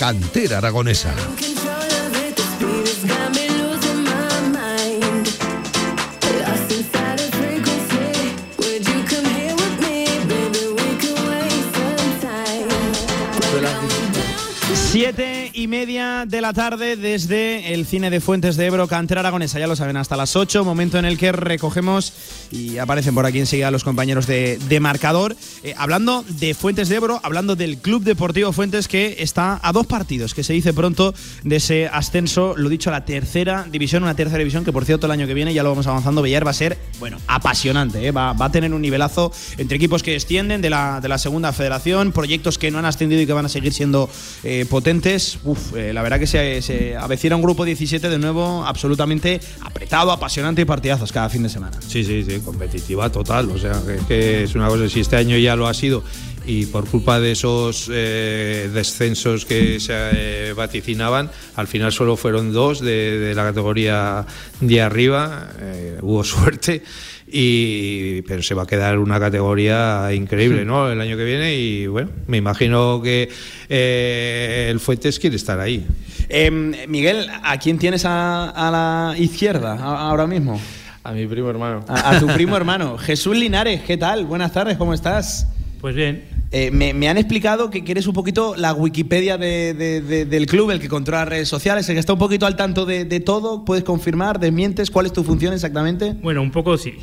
Cantera Aragonesa. Siete y media de la tarde desde el cine de Fuentes de Ebro, Cantera Aragonesa. Ya lo saben, hasta las 8, momento en el que recogemos y aparecen por aquí enseguida los compañeros de, marcador. Eh, hablando de Fuentes de Ebro, hablando del Club Deportivo Fuentes que está a dos partidos, que se dice pronto de ese ascenso, lo dicho, a la tercera división, una tercera división que por cierto el año que viene ya lo vamos avanzando, Villar va a ser, bueno, apasionante, ¿eh? va, a tener un nivelazo entre equipos que extienden de la, de la segunda federación, proyectos que no han ascendido y que van a seguir siendo eh, potentes. Uf, eh, la verdad que se, se avecina un grupo 17 de nuevo absolutamente apretado, apasionante y partidazos cada fin de semana. Sí, sí, sí, competitiva total. O sea, que, es una cosa, si este año ya lo ha sido y por culpa de esos eh, descensos que se eh, vaticinaban, al final solo fueron dos de, la categoría de arriba, hubo suerte y pero se va a quedar una categoría increíble no el año que viene y bueno me imagino que eh, el Fuentes quiere estar ahí. Em, Miguel a quién tienes a, la izquierda ahora mismo a mi primo hermano. A, tu primo hermano. Jesús Linares qué tal buenas tardes cómo estás pues bien. Eh, me, han explicado que, eres un poquito la Wikipedia del club, el que controla las redes sociales, el que está un poquito al tanto de, todo. ¿Puedes confirmar, desmientes? ¿Cuál es tu función exactamente? Bueno, un poco sí.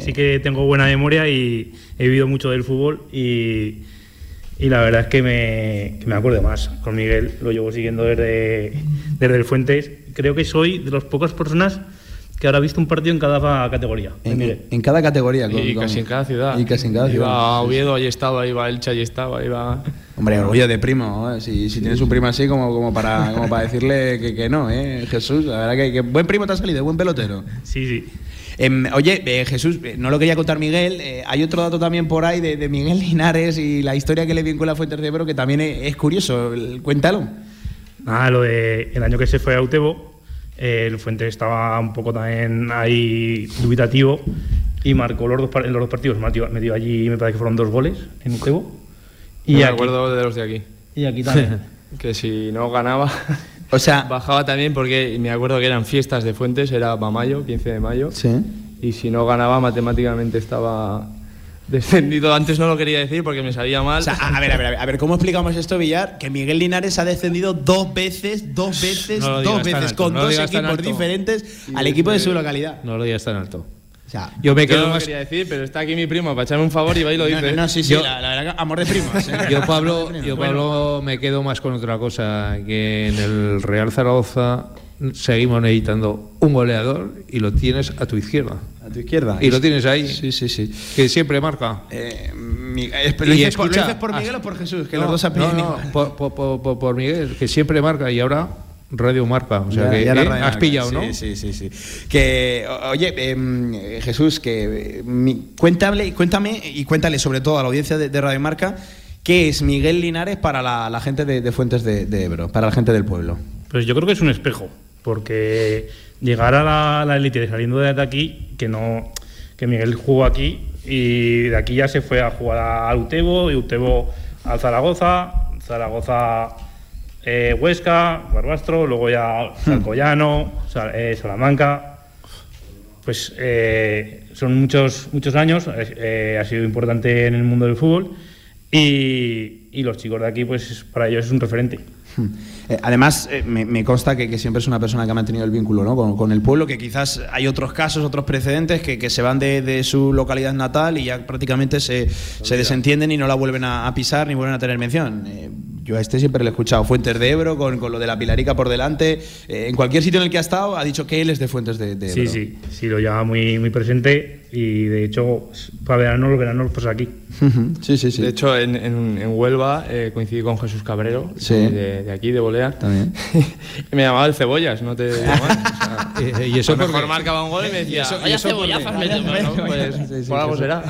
Sí que tengo buena memoria y he vivido mucho del fútbol y, la verdad es que me, que me, acuerdo más. Con Miguel lo llevo siguiendo desde, desde el Fuentes. Creo que soy de las pocas personas que ahora visto un partido en cada categoría. En, cada categoría. y casi en cada ciudad. Y casi en cada ciudad. Iba a Oviedo, ahí estaba, iba a Elche, ahí estaba, iba... Hombre, orgullo de primo, ¿eh? si, si, tienes un primo así como, como, para, como para decirle que, que no, ¿eh? Jesús, la verdad que, buen primo te ha salido, buen pelotero. Sí, sí. Em, oye, eh, Jesús, eh, no lo quería contar Miguel, hay otro dato también por ahí de, Miguel Linares y la historia que le vincula a Fuentes de Ebro que también es, curioso, cuéntalo. Nada, lo de el año que se fue a Utebo, el Fuente estaba un poco también ahí dubitativo y marcó los dos, en los dos partidos. Metió, allí, me parece que fueron dos goles en Utebo. Y me acuerdo de los de aquí. Y aquí también. que si no ganaba, o sea, bajaba también porque me acuerdo que eran fiestas de Fuentes, era para mayo, 15 de mayo. Y si no ganaba, matemáticamente estaba descendido. Antes no lo quería decir porque me sabía mal. a, ver, a ver, a ver, ¿cómo explicamos esto, Villar? Que Miguel Linares ha descendido dos veces, dos veces, dos veces, con dos equipos diferentes al equipo de su localidad. No lo digas tan alto yo me quedo más... quería decir, pero está aquí mi primo para echarme un favor y va y lo dice. No, sí, sí, la, verdad amor de primos. ¿eh? Yo, Pablo, yo, Pablo, me quedo más con otra cosa, que en el Real Zaragoza seguimos necesitando un goleador y lo tienes a tu izquierda. A tu izquierda. Y lo tienes ahí. Sí, sí, sí. Que siempre marca. Eh, ¿lo, dices por, Miguel o por Jesús? Que los dos no, no, por, por, por Miguel, que siempre marca y ahora Radio Marca, o sea que eh, has pillado, ¿no? Sí, sí, sí, Que, oye, em, Jesús, que cuéntame, cuéntame y cuéntale sobre todo a la audiencia de, Radio Marca, ¿qué es Miguel Linares para la, gente de, Fuentes de, Ebro, para la gente del pueblo? Pues yo creo que es un espejo, porque llegar a la élite saliendo de aquí, que no que Miguel jugó aquí y de aquí ya se fue a jugar a Utebo y Utebo al Zaragoza, Zaragoza eh, Huesca, Barbastro, luego ya Alcoyano, eh, Salamanca. Pues eh, son muchos, muchos años, ha sido importante en el mundo del fútbol y, y los chicos de aquí, pues para ellos es un referente. además, me, consta que, siempre es una persona que ha mantenido el vínculo ¿no? con, el pueblo, que quizás hay otros casos, otros precedentes que, se van de, su localidad natal y ya prácticamente se, se desentienden y no la vuelven a, pisar ni vuelven a tener mención yo a este siempre le he escuchado Fuentes de Ebro, con, con lo de la Pilarica por delante. Eh, en cualquier sitio en el que ha estado, ha dicho que él es de Fuentes de, Ebro. Sí, sí, sí, lo lleva muy, muy presente y de hecho, para verano, los veranos, pues aquí. sí, sí, sí. De hecho, en, en, Huelva eh, coincidí con Jesús Cabrero, de, aquí, de Bolea. También. y me llamaba el Cebollas, no te llamas. Eh, y eso lo mejor marcaba un gol y me decía, vaya cebollazas me pues, por algo será.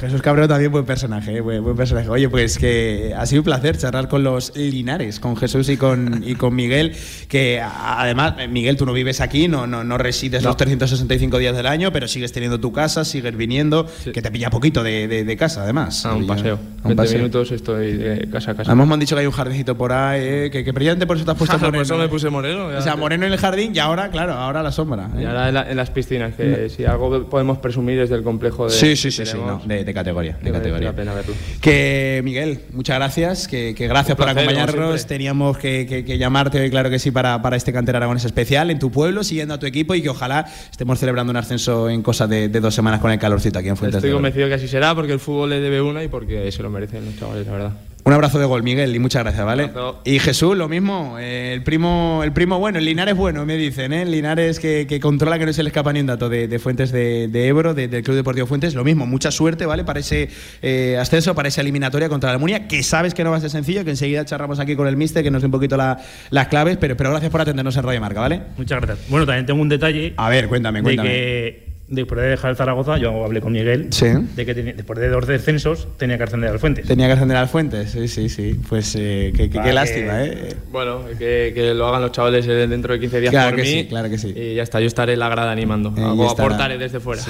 Jesús Cabrero también buen personaje, buen, buen personaje. Oye, pues que ha sido un placer charlar con los Linares, con Jesús y con, y con Miguel, que además, Miguel, tú no vives aquí, no, no, no resides los 365 días del año, pero sigues teniendo tu casa, sigues viniendo, que te pilla poquito de, de, casa, además. A un paseo. A un 20 minutos estoy de casa a casa. Además me han dicho que hay un jardincito por ahí, eh, que, que brillante por eso te has puesto moreno. por eso me puse moreno. O sea, moreno en el jardín y ahora, claro, ahora la sombra. ¿eh? Y ahora en, las piscinas, que si algo podemos presumir desde el complejo de... Sí, sí, sí, sí de, categoría. De categoría. pena verlo. Que, Miguel, muchas gracias, que, que gracias por acompañarnos. teníamos que, llamarte hoy, claro que sí, para, para este Cantera Aragones especial en tu pueblo, siguiendo a tu equipo y que ojalá estemos celebrando un ascenso en cosa de, dos semanas con el calorcito aquí en Fuentes Estoy convencido que así será porque el fútbol le debe una y porque se lo merecen los chavales, la verdad. Un abrazo de gol, Miguel, y muchas gracias, ¿vale? Y Jesús, lo mismo, eh, el primo el primo bueno, el Linares bueno, me dicen, ¿eh? El Linares que, controla que no se le escapa ni un dato de, Fuentes de, Ebro, del Club Deportivo Fuentes, lo mismo, mucha suerte, ¿vale? Para ese eh, ascenso, para esa eliminatoria contra la Almunia, que sabes que no va a ser sencillo, que enseguida charlamos aquí con el Mister, que nos dé un poquito las claves, pero, pero gracias por atendernos en Radio Marca, ¿vale? Muchas gracias. Bueno, también tengo un detalle. A ver, cuéntame, cuéntame. De que después de dejar el Zaragoza, yo hablé con Miguel de que después de dos descensos tenía que ascender al Fuentes. Tenía que ascender al Fuentes, sí, sí, sí. Pues eh, qué, lástima, ¿eh? Bueno, que, lo hagan los chavales eh, dentro de 15 días claro por que mí. Sí, claro que sí. Y ya está, yo estaré en la grada animando. Eh, o aportaré desde fuera.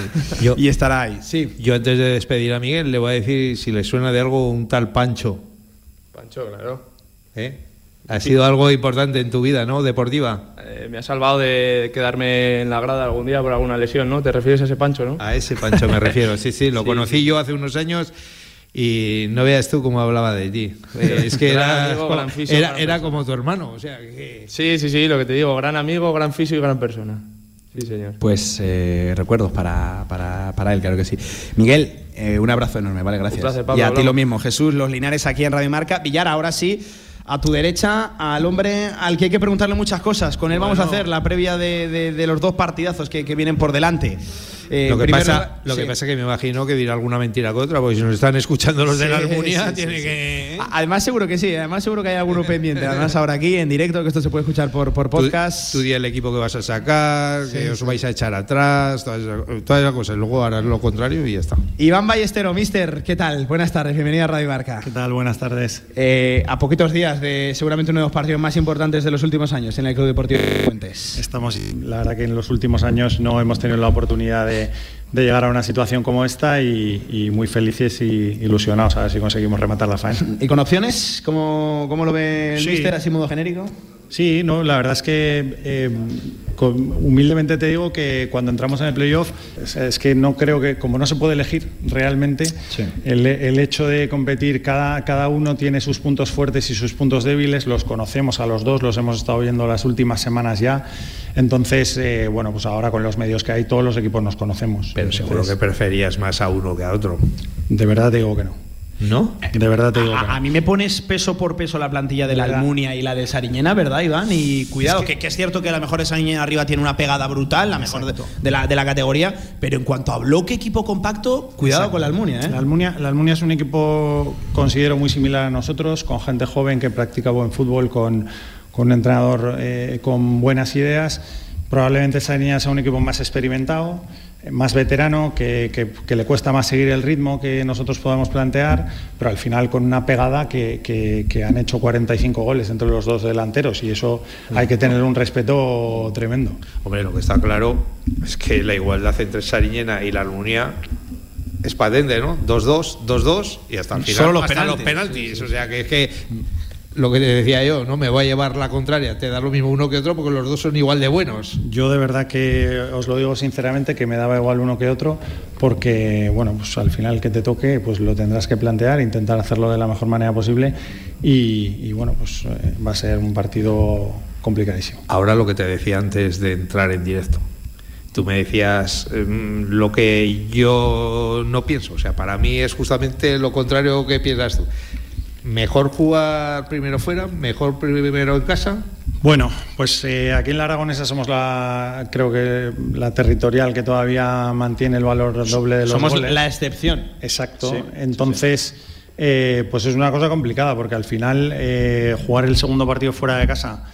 y estará ahí, sí. Yo antes de despedir a Miguel le voy a decir si le suena de algo un tal Pancho. Pancho, claro. ¿Eh? Ha sido algo importante en tu vida, ¿no? Deportiva. Eh, me ha salvado de quedarme en la grada algún día por alguna lesión, ¿no? ¿Te refieres a ese Pancho, no? A ese Pancho me refiero, sí, sí. Lo conocí yo hace unos años y no veas tú cómo hablaba de ti. Eh, es que era, era, como tu hermano, o sea Sí, sí, sí, lo que te digo, gran amigo, gran físico y gran persona. Sí, señor. Pues eh, recuerdos para, para, él, claro que sí. Miguel, un abrazo enorme, vale, gracias. y a ti lo mismo, Jesús, Los Linares aquí en Radio Marca. Villar, ahora sí a tu derecha al hombre al que hay que preguntarle muchas cosas. Con él vamos a hacer la previa de, los dos partidazos que, vienen por delante. Eh, lo que, pasa, lo que pasa es que me imagino que dirá alguna mentira que otra, porque si nos están escuchando los de la armonía, tiene que. Además, seguro que sí, además, seguro que hay alguno pendiente. Además, ahora aquí en directo, que esto se puede escuchar por, por podcast. Tú, el equipo que vas a sacar, que os vais a echar atrás, todas esas, cosas. Luego harás lo contrario y ya está. Iván Ballestero, mister, ¿qué tal? Buenas tardes, bienvenido a Radio Barca. ¿Qué tal? Buenas tardes. Eh, a poquitos días de seguramente uno de los partidos más importantes de los últimos años en el Club Deportivo Fuentes. Estamos, la verdad que en los últimos años no hemos tenido la oportunidad de de, de llegar a una situación como esta y, y muy felices y ilusionados a ver si conseguimos rematar la faena. ¿Y con opciones? ¿Cómo, cómo lo ve el Sí. míster así modo genérico? Sí, no, la verdad es que eh, humildemente te digo que cuando entramos en el playoff es, es que no creo que, como no se puede elegir realmente, el, el hecho de competir, cada, cada uno tiene sus puntos fuertes y sus puntos débiles, los conocemos a los dos, los hemos estado viendo las últimas semanas ya. Entonces, eh, bueno, pues ahora con los medios que hay, todos los equipos nos conocemos. Pero seguro que preferías más a uno que a otro. De verdad te digo que no. ¿No? De verdad te digo. A, a mí me pones peso por peso la plantilla de la ¿Verdad? Almunia y la de Sariñena, ¿verdad, Iván? Y cuidado, que, que es cierto que a lo mejor Sariñena arriba tiene una pegada brutal, la mejor de, de la, de la categoría, pero en cuanto a bloque, equipo compacto, cuidado Exacto. con la Almunia, ¿eh? La Almunia, la Almunia es un equipo, considero, muy similar a nosotros, con gente joven que practica buen fútbol, con, con un entrenador eh, con buenas ideas. Probablemente Sariñena sea un equipo más experimentado, más veterano, que, que- que le cuesta más seguir el ritmo que nosotros podamos plantear, pero al final con una pegada que, que- que han hecho 45 goles entre los dos delanteros y eso hay que tener un respeto tremendo. Hombre, lo que está claro es que la igualdad entre Sariñena y la Almunia es patente, ¿no? 2-2, 2-2 y hasta el final. Solo los hasta penaltis. los penaltis. O sea que es que lo que te decía yo, no me voy a llevar la contraria, te da lo mismo uno que otro porque los dos son igual de buenos. Yo de verdad que os lo digo sinceramente que me daba igual uno que otro porque bueno pues al final que te toque pues lo tendrás que plantear intentar hacerlo de la mejor manera posible y, y, bueno pues eh, va a ser un partido complicadísimo. Ahora lo que te decía antes de entrar en directo. Tú me decías em, lo que yo no pienso. O sea, para mí es justamente lo contrario que piensas tú. Mejor jugar primero fuera, mejor primero en casa. Bueno, pues eh, aquí en la Aragonesa somos la creo que la territorial que todavía mantiene el valor doble de los Somos goles. la excepción. Exacto. Sí, Entonces, eh, pues es una cosa complicada porque al final eh, jugar el segundo partido fuera de casa,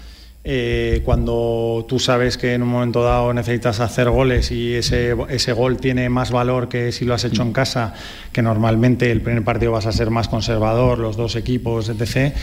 eh, cuando tú sabes que en un momento dado necesitas hacer goles y ese, ese gol tiene más valor que si lo has hecho en casa, que normalmente el primer partido vas a ser más conservador, los dos equipos, etc.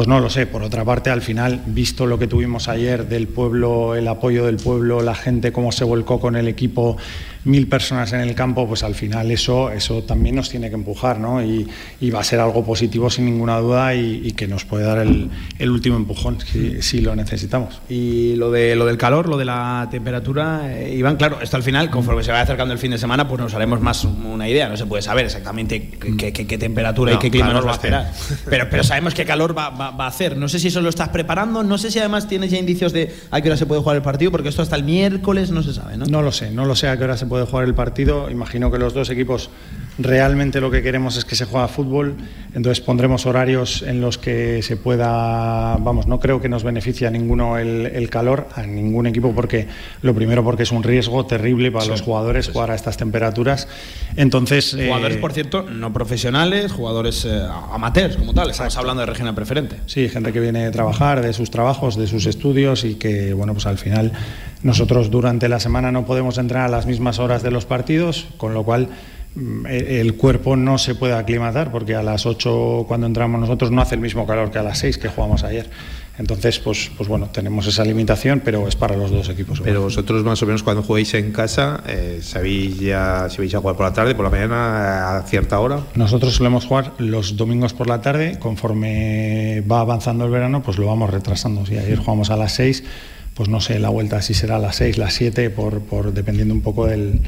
Pues no lo sé. Por otra parte, al final, visto lo que tuvimos ayer del pueblo, el apoyo del pueblo, la gente cómo se volcó con el equipo, mil personas en el campo, pues al final eso, eso también nos tiene que empujar, ¿no? Y, y va a ser algo positivo sin ninguna duda y, y que nos puede dar el, el último empujón si, si lo necesitamos. Y lo de lo del calor, lo de la temperatura, eh, Iván, claro, esto al final, conforme se vaya acercando el fin de semana, pues nos haremos más una idea. No se puede saber exactamente qué, qué- qué- qué temperatura y qué clima nos va a a esperar. Pero, pero sabemos qué calor va, va- va a hacer. No sé si eso lo estás preparando, no sé si además tienes ya indicios de a qué hora se puede jugar el partido, porque esto hasta el miércoles no se sabe, ¿no? No lo sé, no lo sé a qué hora se puede jugar el partido. Imagino que los dos equipos realmente lo que queremos es que se juegue a fútbol, entonces pondremos horarios en los que se pueda, vamos, no creo que nos beneficie a ninguno el, el calor, a ningún equipo, porque lo primero porque es un riesgo terrible para Sí, los jugadores jugar a estas temperaturas. Entonces, eh, Jugadores, por cierto, no profesionales, jugadores eh, amateurs como tal. Estamos hablando de regional preferente. Sí, gente que viene a trabajar de sus trabajos, de sus estudios y que, bueno, pues al final nosotros durante la semana no podemos entrar a las mismas horas de los partidos, con lo cual el cuerpo no se puede aclimatar porque a las 8 cuando entramos nosotros no hace el mismo calor que a las 6 que jugamos ayer. Entonces, pues, pues bueno, tenemos esa limitación, pero es para los dos equipos. Pero vosotros más o menos cuando juguéis en casa, eh, ¿sabéis ya si vais a jugar por la tarde, por la mañana, a cierta hora? Nosotros solemos jugar los domingos por la tarde, conforme va avanzando el verano, pues lo vamos retrasando. Si ayer jugamos a las 6, pues no sé, la vuelta si será a las 6, las 7, por, por, dependiendo un poco del,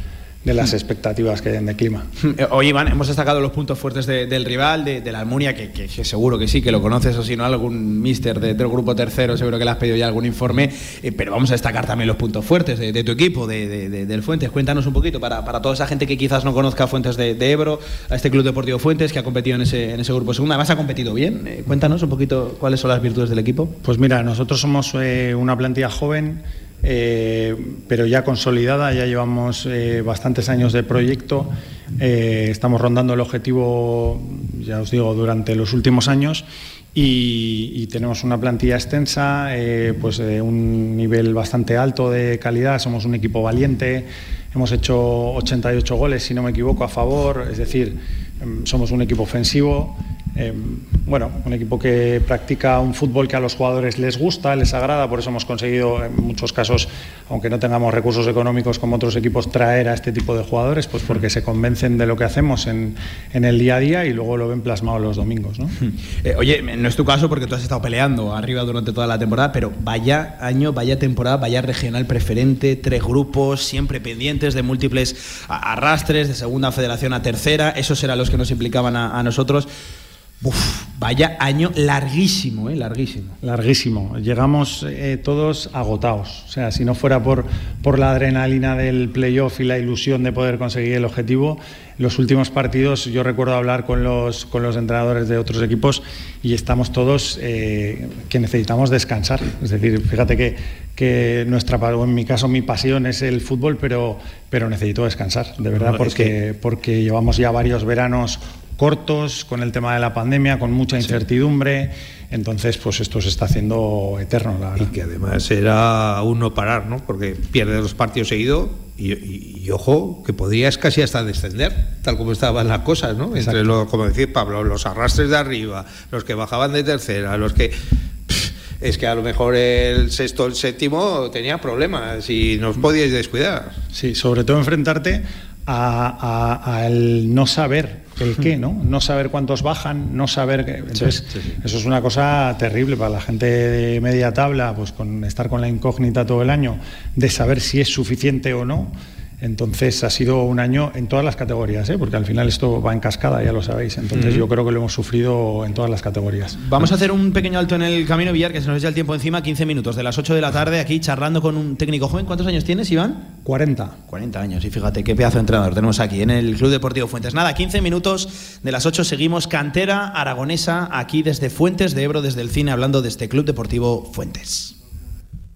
de las expectativas que den de clima. Eh, Oye, Iván, hemos destacado los puntos fuertes de- del rival, de, de la Almunia, que, que- que seguro que sí, que lo conoces, o si no, algún mister de- del grupo tercero, seguro que le has pedido ya algún informe. eh, pero vamos a destacar también los puntos fuertes de, tu equipo, de, de- de- del Fuentes. Cuéntanos un poquito para, para toda esa gente que quizás no conozca Fuentes de, de Ebro, a este Club Deportivo Fuentes que ha competido en ese, en ese grupo segunda. Además, ha competido bien. Eh, cuéntanos un poquito cuáles son las virtudes del equipo. Pues mira, nosotros somos eh, una plantilla joven, eh, pero ya consolidada, ya llevamos eh, bastantes años de proyecto, eh, estamos rondando el objetivo, ya os digo, durante los últimos años. Y, y tenemos una plantilla extensa, pues de un nivel bastante alto de calidad, somos un equipo valiente, hemos hecho 88 goles, si no me equivoco, a favor, es decir, em, somos un equipo ofensivo. Eh, bueno, un equipo que practica un fútbol que a los jugadores les gusta, les agrada, por eso hemos conseguido en muchos casos, aunque no tengamos recursos económicos como otros equipos, traer a este tipo de jugadores, pues porque se convencen de lo que hacemos en, el día a día y luego lo ven plasmado los domingos. ¿no? Eh, oye, no es tu caso porque tú has estado peleando arriba durante toda la temporada, pero vaya año, vaya temporada, vaya regional preferente, tres grupos, siempre pendientes de múltiples arrastres, de segunda federación a tercera, esos eran los que nos implicaban a nosotros. Uf, vaya año larguísimo, ¿eh? larguísimo. Larguísimo. Llegamos eh, todos agotados. O sea, si no fuera por, por la adrenalina del playoff y la ilusión de poder conseguir el objetivo, los últimos partidos yo recuerdo hablar con los, con los entrenadores de otros equipos y estamos todos eh, que necesitamos descansar. Es decir, fíjate que, que nuestra, en mi caso mi pasión es el fútbol, pero, pero necesito descansar, de verdad, porque, porque llevamos ya varios veranos cortos con el tema de la pandemia, con mucha incertidumbre. Entonces, pues esto se está haciendo eterno, la Y que además era uno parar, ¿no? Porque pierde los partidos seguidos y, ojo, que podrías casi hasta descender, tal como estaban las cosas, ¿no? Entre lo, como decía Pablo, los arrastres de arriba, los que bajaban de tercera, los que es que a lo mejor el sexto, el séptimo tenía problemas y nos podíais descuidar. Sí, sobre todo enfrentarte al no saber el qué, ¿no? No saber cuántos bajan, no saber... Entonces, eso es una cosa terrible para la gente de media tabla, pues con estar con la incógnita todo el año, de saber si es suficiente o no. Entonces ha sido un año en todas las categorías, ¿eh? porque al final esto va en cascada, ya lo sabéis. Entonces yo creo que lo hemos sufrido en todas las categorías. Vamos a hacer un pequeño alto en el camino Villar, que se nos echa el tiempo encima, 15 minutos, de las 8 de la tarde, aquí charlando con un técnico joven. ¿Cuántos años tienes, Iván? 40. 40 años, y fíjate qué pedazo de entrenador tenemos aquí en el Club Deportivo Fuentes. Nada, 15 minutos de las 8 seguimos cantera aragonesa aquí desde Fuentes de Ebro, desde el cine, hablando de este Club Deportivo Fuentes.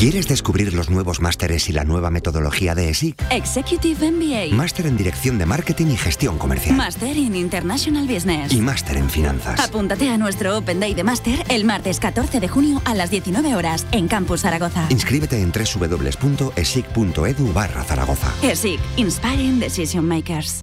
¿Quieres descubrir los nuevos másteres y la nueva metodología de ESIC? Executive MBA. Máster en Dirección de Marketing y Gestión Comercial. Máster en International Business. Y máster en Finanzas. Apúntate a nuestro Open Day de Máster el martes 14 de junio a las 19 horas en Campus Zaragoza. Inscríbete en www.esic.edu barra Zaragoza. ESIC. Inspiring Decision Makers.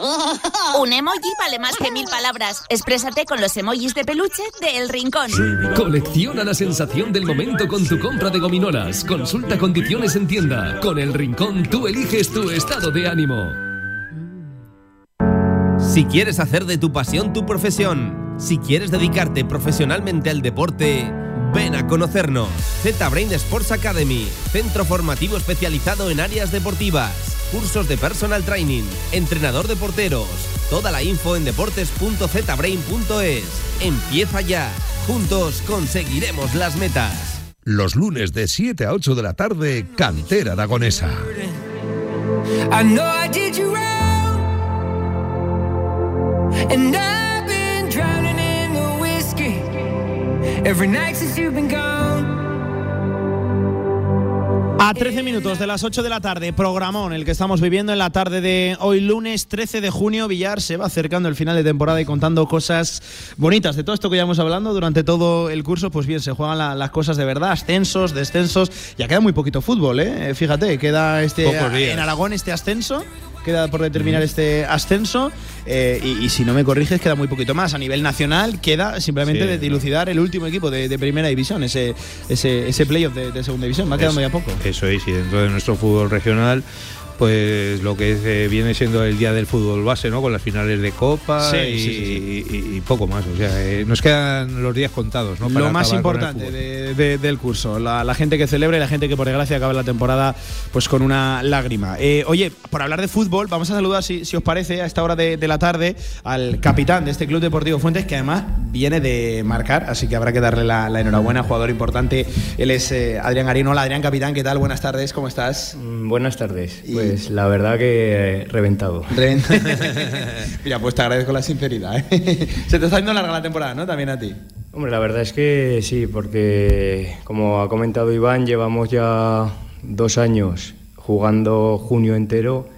Un emoji vale más que mil palabras. Exprésate con los emojis de peluche de El Rincón. Colecciona la sensación del momento con tu compra de gominolas. Consulta condiciones en tienda. Con El Rincón tú eliges tu estado de ánimo. Si quieres hacer de tu pasión tu profesión, si quieres dedicarte profesionalmente al deporte, ven a conocernos. Z-Brain Sports Academy, centro formativo especializado en áreas deportivas cursos de personal training, entrenador de porteros. Toda la info en deportes.zbrain.es. Empieza ya. Juntos conseguiremos las metas. Los lunes de 7 a 8 de la tarde, Cantera Aragonesa. Been a 13 minutos de las 8 de la tarde, programón el que estamos viviendo en la tarde de hoy lunes 13 de junio. Villar se va acercando el final de temporada y contando cosas bonitas de todo esto que ya hemos hablando durante todo el curso. Pues bien, se juegan las cosas de verdad, ascensos, descensos. Ya queda muy poquito fútbol, ¿eh? Fíjate, queda este en Aragón este ascenso queda por determinar este ascenso eh, y, si no me corriges queda muy poquito más. A nivel nacional queda simplemente de dilucidar el último equipo de, primera división, ese, ese, ese playoff de, de, segunda división. Va quedando ya poco. Eso es, y dentro de nuestro fútbol regional pues lo que eh, viene siendo el día del fútbol base, ¿no? Con las finales de Copa y, poco más. O sea, eh, nos quedan los días contados, ¿no? lo más importante del curso, la, gente que celebra y la gente que por desgracia acaba la temporada pues con una lágrima. Eh, oye, por hablar de fútbol, vamos a saludar, si, os parece, a esta hora de, la tarde al capitán de este Club Deportivo Fuentes, que además viene de marcar, así que habrá que darle la, enhorabuena, jugador importante. Él es Adrián Garino. Hola, Adrián, capitán, ¿qué tal? Buenas tardes, ¿cómo estás? Mm, buenas tardes. Pues Pues la verdad que eh, reventado. Mira, pues te agradezco la sinceridad. ¿eh? Se te está yendo larga la temporada, ¿no? También a ti. Hombre, la verdad es que sí, porque como ha comentado Iván, llevamos ya dos años jugando junio entero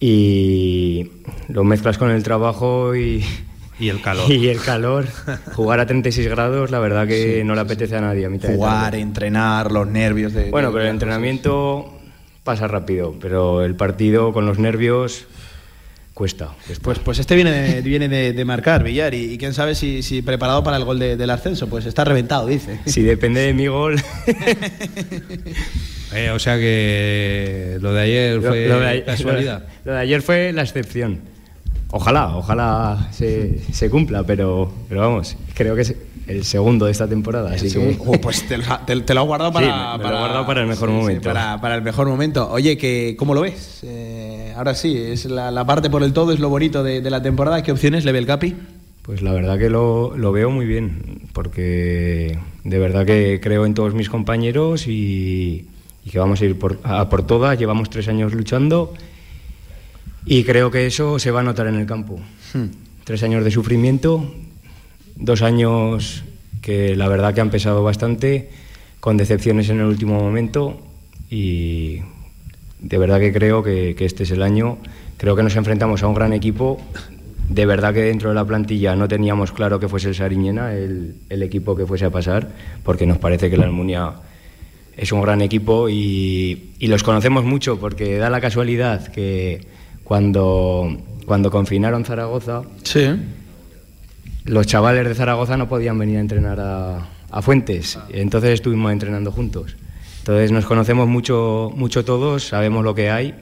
y lo mezclas con el trabajo y, y el calor. Y el calor. Jugar a 36 grados, la verdad que no le apetece a nadie. A mitad de Jugar, entrenar, los nervios de. Bueno, de- pero el entrenamiento pasa rápido, pero el partido con los nervios cuesta. Pues, pues este viene de, viene de, de marcar, Villar, y, y quién sabe si, si preparado para el gol de- del ascenso. Pues está reventado, dice. Si depende de mi gol. Eh, o sea que lo de ayer fue Lo- lo de ayer- casualidad. Lo, de ayer fue la excepción. Ojalá, ojalá se, se cumpla, pero, pero vamos, creo que es el segundo de esta temporada. Así segundo. que... Oh, pues te, lo- te- te lo has guardado Sí, para, me lo he guardado para el mejor sí, sí, momento. para, para el mejor momento. Oye, que, ¿cómo lo ves? Eh, ahora sí, es la, la parte por el todo, es lo bonito de, de la temporada. ¿Qué opciones le ve el Capi? Pues la verdad que lo, lo veo muy bien, porque de verdad que creo en todos mis compañeros y, y que vamos a ir por, a por todas. Llevamos tres años luchando y creo que eso se va a notar en el campo. Hmm. Tres años de sufrimiento, dos años que la verdad que han pesado bastante, con decepciones en el último momento y de verdad que creo que, este es el año. Creo que nos enfrentamos a un gran equipo. De verdad que dentro de la plantilla no teníamos claro que fuese el Sariñena el, el equipo que fuese a pasar, porque nos parece que la Almunia es un gran equipo y, y los conocemos mucho, porque da la casualidad que cuando, cuando confinaron Zaragoza, los chavales de Zaragoza no podían venir a entrenar a, a Fuentes, entonces estuvimos entrenando juntos. Entonces nos conocemos mucho, mucho todos, sabemos lo que hay,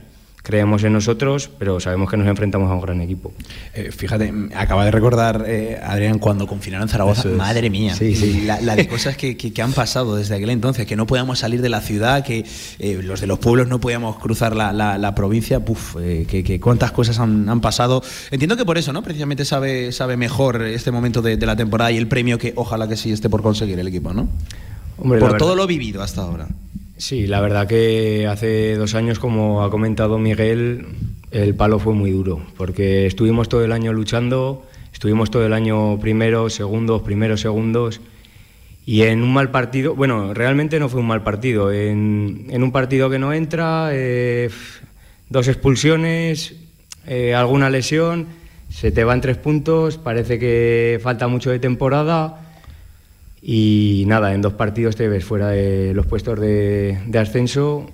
creemos en nosotros, pero sabemos que nos enfrentamos a un gran equipo. Eh, fíjate, acaba de recordar, eh, Adrián, cuando confinaron Zaragoza. Es. Madre mía. Sí, sí. La, la de cosas que, que- que han pasado desde aquel entonces, que no podíamos salir de la ciudad, que eh, los de los pueblos no podíamos cruzar la, la- la provincia. Puf, eh, que, que cuántas cosas han, han pasado. Entiendo que por eso, ¿no? Precisamente sabe, sabe mejor este momento de, de la temporada y el premio que ojalá que sí esté por conseguir el equipo, ¿no? Hombre, por todo lo vivido hasta ahora. Sí, la verdad que hace dos años, como ha comentado Miguel, el palo fue muy duro, porque estuvimos todo el año luchando, estuvimos todo el año primeros, segundos, primeros, segundos, y en un mal partido, bueno, realmente no fue un mal partido, en, en un partido que no entra, eh, dos expulsiones, eh, alguna lesión, se te van tres puntos, parece que falta mucho de temporada. Y nada, en dos partidos te ves fuera de los puestos de, de ascenso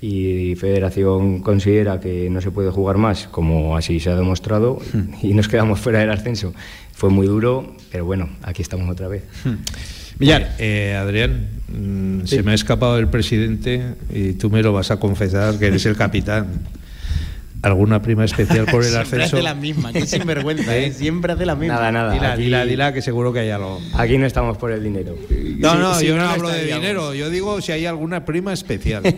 y Federación considera que no se puede jugar más, como así se ha demostrado, y nos quedamos fuera del ascenso. Fue muy duro, pero bueno, aquí estamos otra vez. Villar. Eh, Adrián, mm, Sí. se me ha escapado el presidente y tú me lo vas a confesar que eres el capitán. ¿Alguna prima especial por el Siempre ascenso? hace la misma, qué sinvergüenza, ¿eh? Siempre hace la misma. Nada, nada. Dila, aquí- dila, dila, que seguro que hay algo. Aquí no estamos por el dinero. No, no, sí, yo no, no hablo de dinero, yo digo si hay alguna prima especial.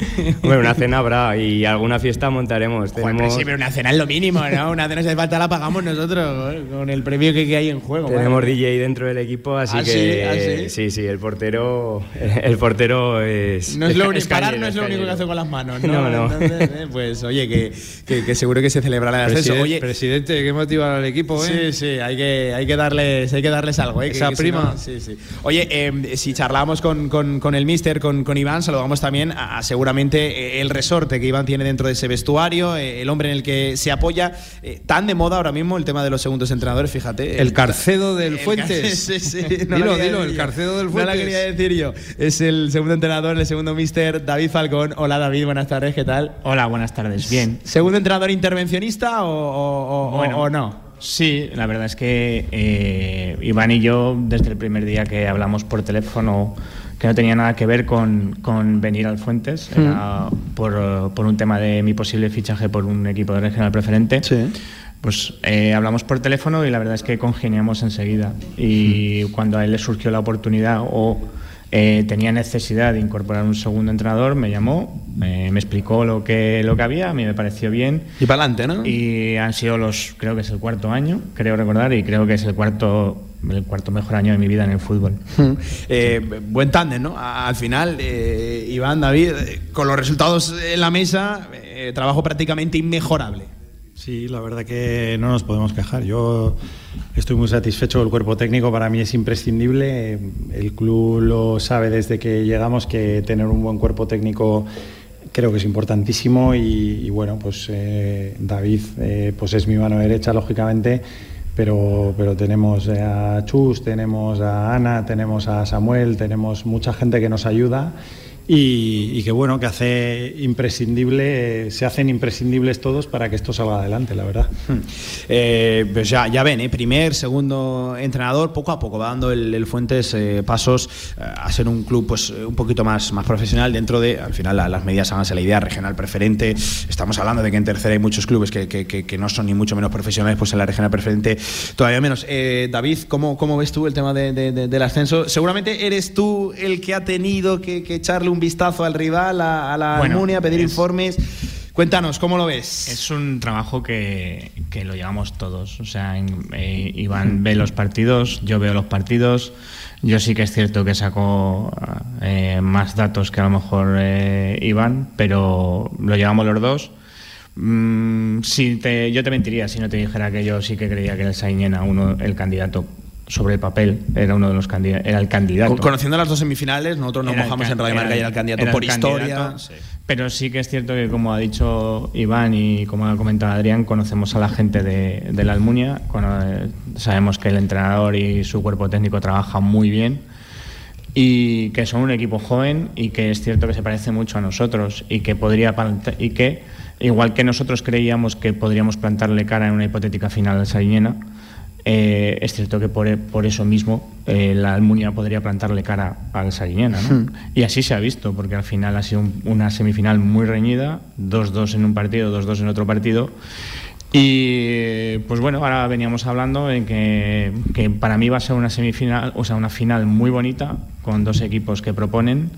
Hombre, una cena habrá y alguna fiesta montaremos. Joder, pero Tenemos, sí, pero una cena es lo mínimo, ¿no? Una cena si hace falta la pagamos nosotros con el premio que, hay en juego. tenemos madre. DJ dentro del equipo, así ¿Ah, sí? que ¿Ah, sí? sí, sí, el portero, el portero es. No es lo único, parar no es lo único que hace con las manos, ¿no? No, no. Entonces, eh, pues oye, que, que- que seguro que se celebrará el ascenso. Presidente, Oye, presidente, que motiva al equipo, ¿eh? Sí, sí, hay que, hay que, darles, hay que darles algo. ¿eh? Esa que si prima. no- sí, sí. Oye, eh, si charlábamos con, con- con el mister, con, con Iván, saludamos también a, a seguramente eh, el resorte que Iván tiene dentro de ese vestuario, eh, el hombre en el que se apoya. Eh, tan de moda ahora mismo el tema de los segundos entrenadores, fíjate. El Carcedo del El Fuentes. Car- sí, sí, Dilo, quería dilo, decir el. Carcedo del No Fuentes. la quería decir yo. Es el segundo entrenador, el segundo mister, David Falcón. Hola David, buenas tardes, ¿qué tal? Hola, buenas tardes. Bien. ¿Segundo entrenador intervencionista o, o- o- Bueno. o no? Sí, la verdad es que eh, Iván y yo, desde el primer día que hablamos por teléfono, que no tenía nada que ver con, con venir al Fuentes, era por, eh, por un tema de mi posible fichaje por un equipo de regional preferente. Pues eh, hablamos por teléfono y la verdad es que congeniamos enseguida. Y cuando a él le surgió la oportunidad o eh, tenía necesidad de incorporar un segundo entrenador, me llamó, me, me explicó lo que, lo que había, a mí me pareció bien. Y para adelante, ¿no? Y han sido los, creo que es el cuarto año, creo recordar, y creo que es el cuarto, el cuarto mejor año de mi vida en el fútbol. Eh, buen tándem, ¿no? Al final, eh, Iván, David, eh, con los resultados en la mesa, eh, trabajo prácticamente inmejorable. Sí, la verdad que no nos podemos quejar. Yo estoy muy satisfecho. El cuerpo técnico para mí es imprescindible. El club lo sabe desde que llegamos que tener un buen cuerpo técnico creo que es importantísimo y, y bueno, pues eh, David eh, pues es mi mano derecha, lógicamente, pero, pero tenemos eh, a Chus, tenemos a Ana, tenemos a Samuel, tenemos mucha gente que nos ayuda y, y que bueno, que hace imprescindible, se hacen imprescindibles todos para que esto salga adelante, la verdad. Eh, pues ya, ya ven, ¿eh? primer, segundo entrenador, poco a poco va dando el, el Fuentes eh, pasos eh, a ser un club pues un poquito más, más profesional dentro de, al final la- las medidas háganse la idea, regional preferente, estamos hablando de que en tercera hay muchos clubes que, que- que- que no son ni mucho menos profesionales, pues en la regional preferente todavía menos. David, ¿cómo, ¿cómo ves tú el tema de- de- de- del ascenso? Seguramente eres tú el que ha tenido que, que echarle un vistazo al rival, a, a la Bueno, Almunia, pedir es- informes. Cuéntanos, ¿cómo lo ves? Es un trabajo que, que lo llevamos todos. O sea, eh, Iván ve los partidos, yo veo los partidos. Yo sí que es cierto que saco eh, más datos que a lo mejor eh, Iván, pero lo llevamos los dos. Mm, si te, yo te mentiría si no te dijera que yo sí que creía que el Saiñena, uno, el candidato sobre el papel, era uno de los candidatos, era el candidato. Con- Conociendo las dos semifinales, nosotros nos Era mojamos en Radio Marca y era el candidato era por el historia. candidato, Pero sí que es cierto que, como ha dicho Iván y como ha comentado Adrián, conocemos a la gente de, de la Almunia. sabemos que el entrenador y su cuerpo técnico trabajan muy bien y que son un equipo joven y que es cierto que se parece mucho a nosotros y que podría y que igual que nosotros creíamos que podríamos plantarle cara en una hipotética final al Sariñena eh, es cierto que por, por eso mismo eh, la Almunia podría plantarle cara al Sariñena ¿no? Hmm. y así se ha visto porque al final ha sido un- una semifinal muy reñida 2-2 en un partido 2-2 en otro partido y pues bueno, ahora veníamos hablando en que, que para mí va a ser una semifinal, o sea, una final muy bonita, con dos equipos que proponen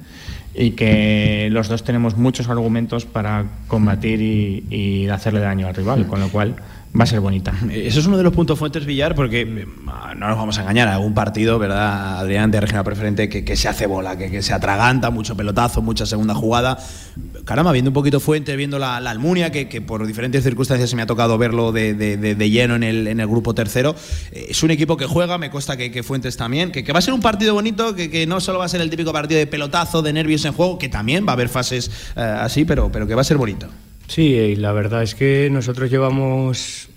y que los dos tenemos muchos argumentos para combatir y, y hacerle daño al rival, con lo cual va a ser bonita. Eso es uno de los puntos fuentes, Villar, porque eh, no nos vamos a engañar, algún partido, ¿verdad, Adrián, de regional preferente que, que se hace bola, que, que se atraganta, mucho pelotazo, mucha segunda jugada. Caramba, viendo un poquito Fuentes, viendo la, la Almunia, que, que por diferentes circunstancias se me ha tocado verlo de, de- de- lleno en el, en el grupo tercero. Eh, es un equipo que juega, me consta que, Fuentes también, que, va a ser un partido bonito, que, que no solo va a ser el típico partido de pelotazo, de nervios en juego, que también va a haber fases eh, así, pero, pero que va a ser bonito. Sí, y la verdad es que nosotros llevamos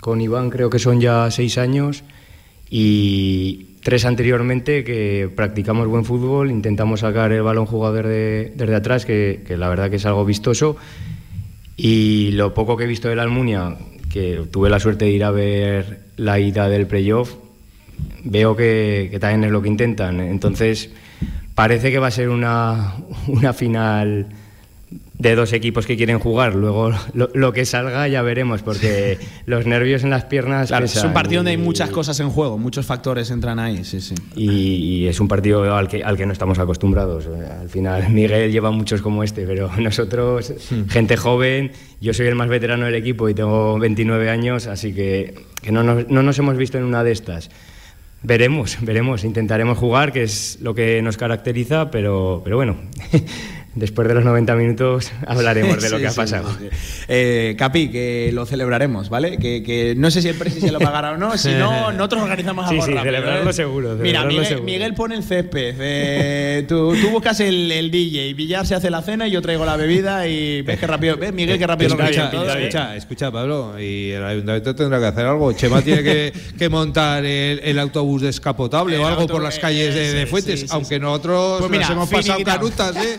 con Iván creo que son ya seis años y tres anteriormente que practicamos buen fútbol, intentamos sacar el balón jugador desde, desde atrás, que, que la verdad que es algo vistoso. Y lo poco que he visto de Almunia, que tuve la suerte de ir a ver la ida del playoff, veo que, que también es lo que intentan. Entonces, parece que va a ser una, una final de dos equipos que quieren jugar. Luego lo, lo que salga ya veremos, porque los nervios en las piernas. Claro, es un partido donde hay muchas cosas en juego, muchos factores entran ahí, sí, sí. y, y es un partido al que, al que no estamos acostumbrados. Al final, Miguel lleva muchos como este, pero nosotros, gente joven, yo soy el más veterano del equipo y tengo 29 años, así que, que no, nos, no nos hemos visto en una de estas. Veremos, veremos, intentaremos jugar, que es lo que nos caracteriza, pero, pero bueno, después de los 90 minutos hablaremos de lo Sí, que ha pasado. sí, sí. Eh, Capi, que lo celebraremos, ¿vale? Que, que no sé si el presi se lo pagará o no, si no, nosotros organizamos algo sí, rápido, celebrarlo ¿eh? seguro, Mira, Miguel, seguro. Miguel pone el césped, eh, tú, tú buscas el, el DJ, Villar se hace la cena y yo traigo la bebida y ves que rápido, ves Miguel que rápido lo escucha, todo, ¿eh? escucha, escucha, Pablo, y el ayuntamiento tendrá que hacer algo. Chema tiene que, que montar el, el autobús descapotable El o algo auto- por las calles de, de Fuentes, aunque nosotros Pues mira, nos hemos pasado canutas, ¿eh?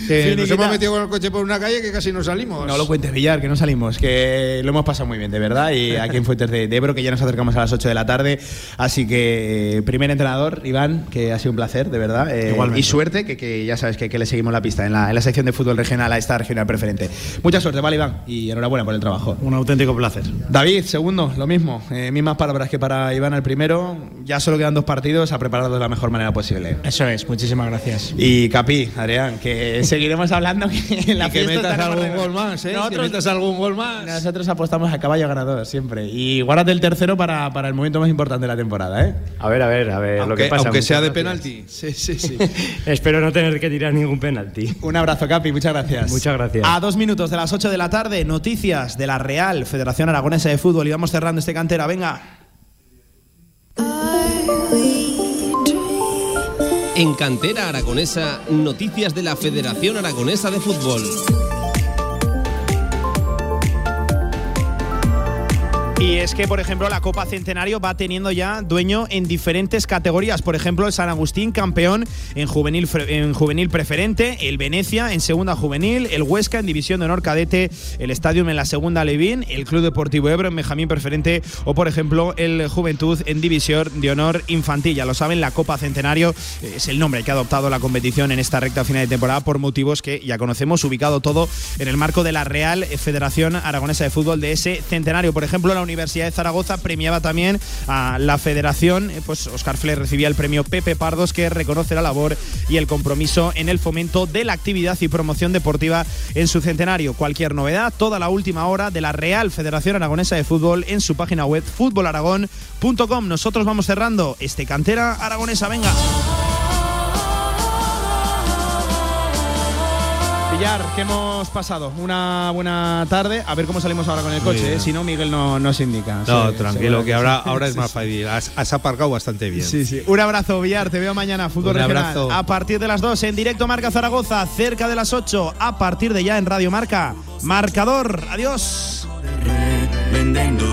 Que nos hemos metido con el coche por una calle que casi no salimos. No lo cuentes, Villar, que no salimos, que lo hemos pasado muy bien, de verdad. Y aquí en Fuentes de, de Ebro, que ya nos acercamos a las 8 de la tarde. Así que, eh, primer entrenador, Iván, que ha sido un placer, de verdad. eh, Igualmente. y suerte, que, que ya sabes que, que le seguimos la pista en la, en la sección de fútbol regional a esta regional preferente. Mucha suerte, vale, Iván. Y enhorabuena por el trabajo. Un auténtico placer. David, segundo, lo mismo. Eh, mismas palabras que para Iván al primero. Ya solo quedan dos partidos a prepararlos de la mejor manera posible. Eso es, muchísimas gracias. Y Capi, Adrián, que seguimos. Seguiremos hablando que en la y que metas algún de- gol más, ¿eh? Que Nosotros- metas algún gol más. Nosotros apostamos a caballo ganador siempre. Y guárdate el tercero para, para el momento más importante de la temporada, ¿eh? A ver, a ver, a ver lo Aunque, que pasa. aunque Muchas sea de gracias. penalti. Sí, sí, sí. Espero no tener que tirar ningún penalti. Un abrazo, Capi, muchas gracias. Muchas gracias. A dos minutos de las 8 de la tarde, noticias de la Real Federación Aragonesa de Fútbol. Y vamos cerrando este cantera, venga. En Cantera Aragonesa, noticias de la Federación Aragonesa de Fútbol. Y es que, por ejemplo, la Copa Centenario va teniendo ya dueño en diferentes categorías. Por ejemplo, el San Agustín, campeón en juvenil, en juvenil preferente, el Venecia en segunda juvenil, el Huesca en división de honor cadete, el Stadium en la segunda Levín, el Club Deportivo Ebro en Benjamín preferente o, por ejemplo, el Juventud en división de honor infantil. Ya lo saben, la Copa Centenario eh, es el nombre que ha adoptado la competición en esta recta final de temporada por motivos que ya conocemos, ubicado todo en el marco de la Real Federación Aragonesa de Fútbol de ese centenario. Por ejemplo, la Universidad de Zaragoza premiaba también a la federación, eh, pues Oscar Fle recibía el premio Pepe Pardos que reconoce la labor y el compromiso en el fomento de la actividad y promoción deportiva en su centenario. Cualquier novedad, toda la última hora de la Real Federación Aragonesa de Fútbol en su página web futbolaragón.com. Nosotros vamos cerrando este cantera aragonesa, venga. Villar, ¿qué hemos pasado? Una buena tarde. A ver cómo salimos ahora con el coche. ¿eh? Si no, Miguel no nos indica. No, Sí, tranquilo, que ahora, ahora es más fácil. Has, has aparcado bastante bien. Sí, sí. Un abrazo, Villar. Te veo mañana. Fútbol Un regional. abrazo. A partir de las 2 en directo Marca Zaragoza, cerca de las 8. A partir de ya en Radio Marca. Marcador. Adiós. vendendo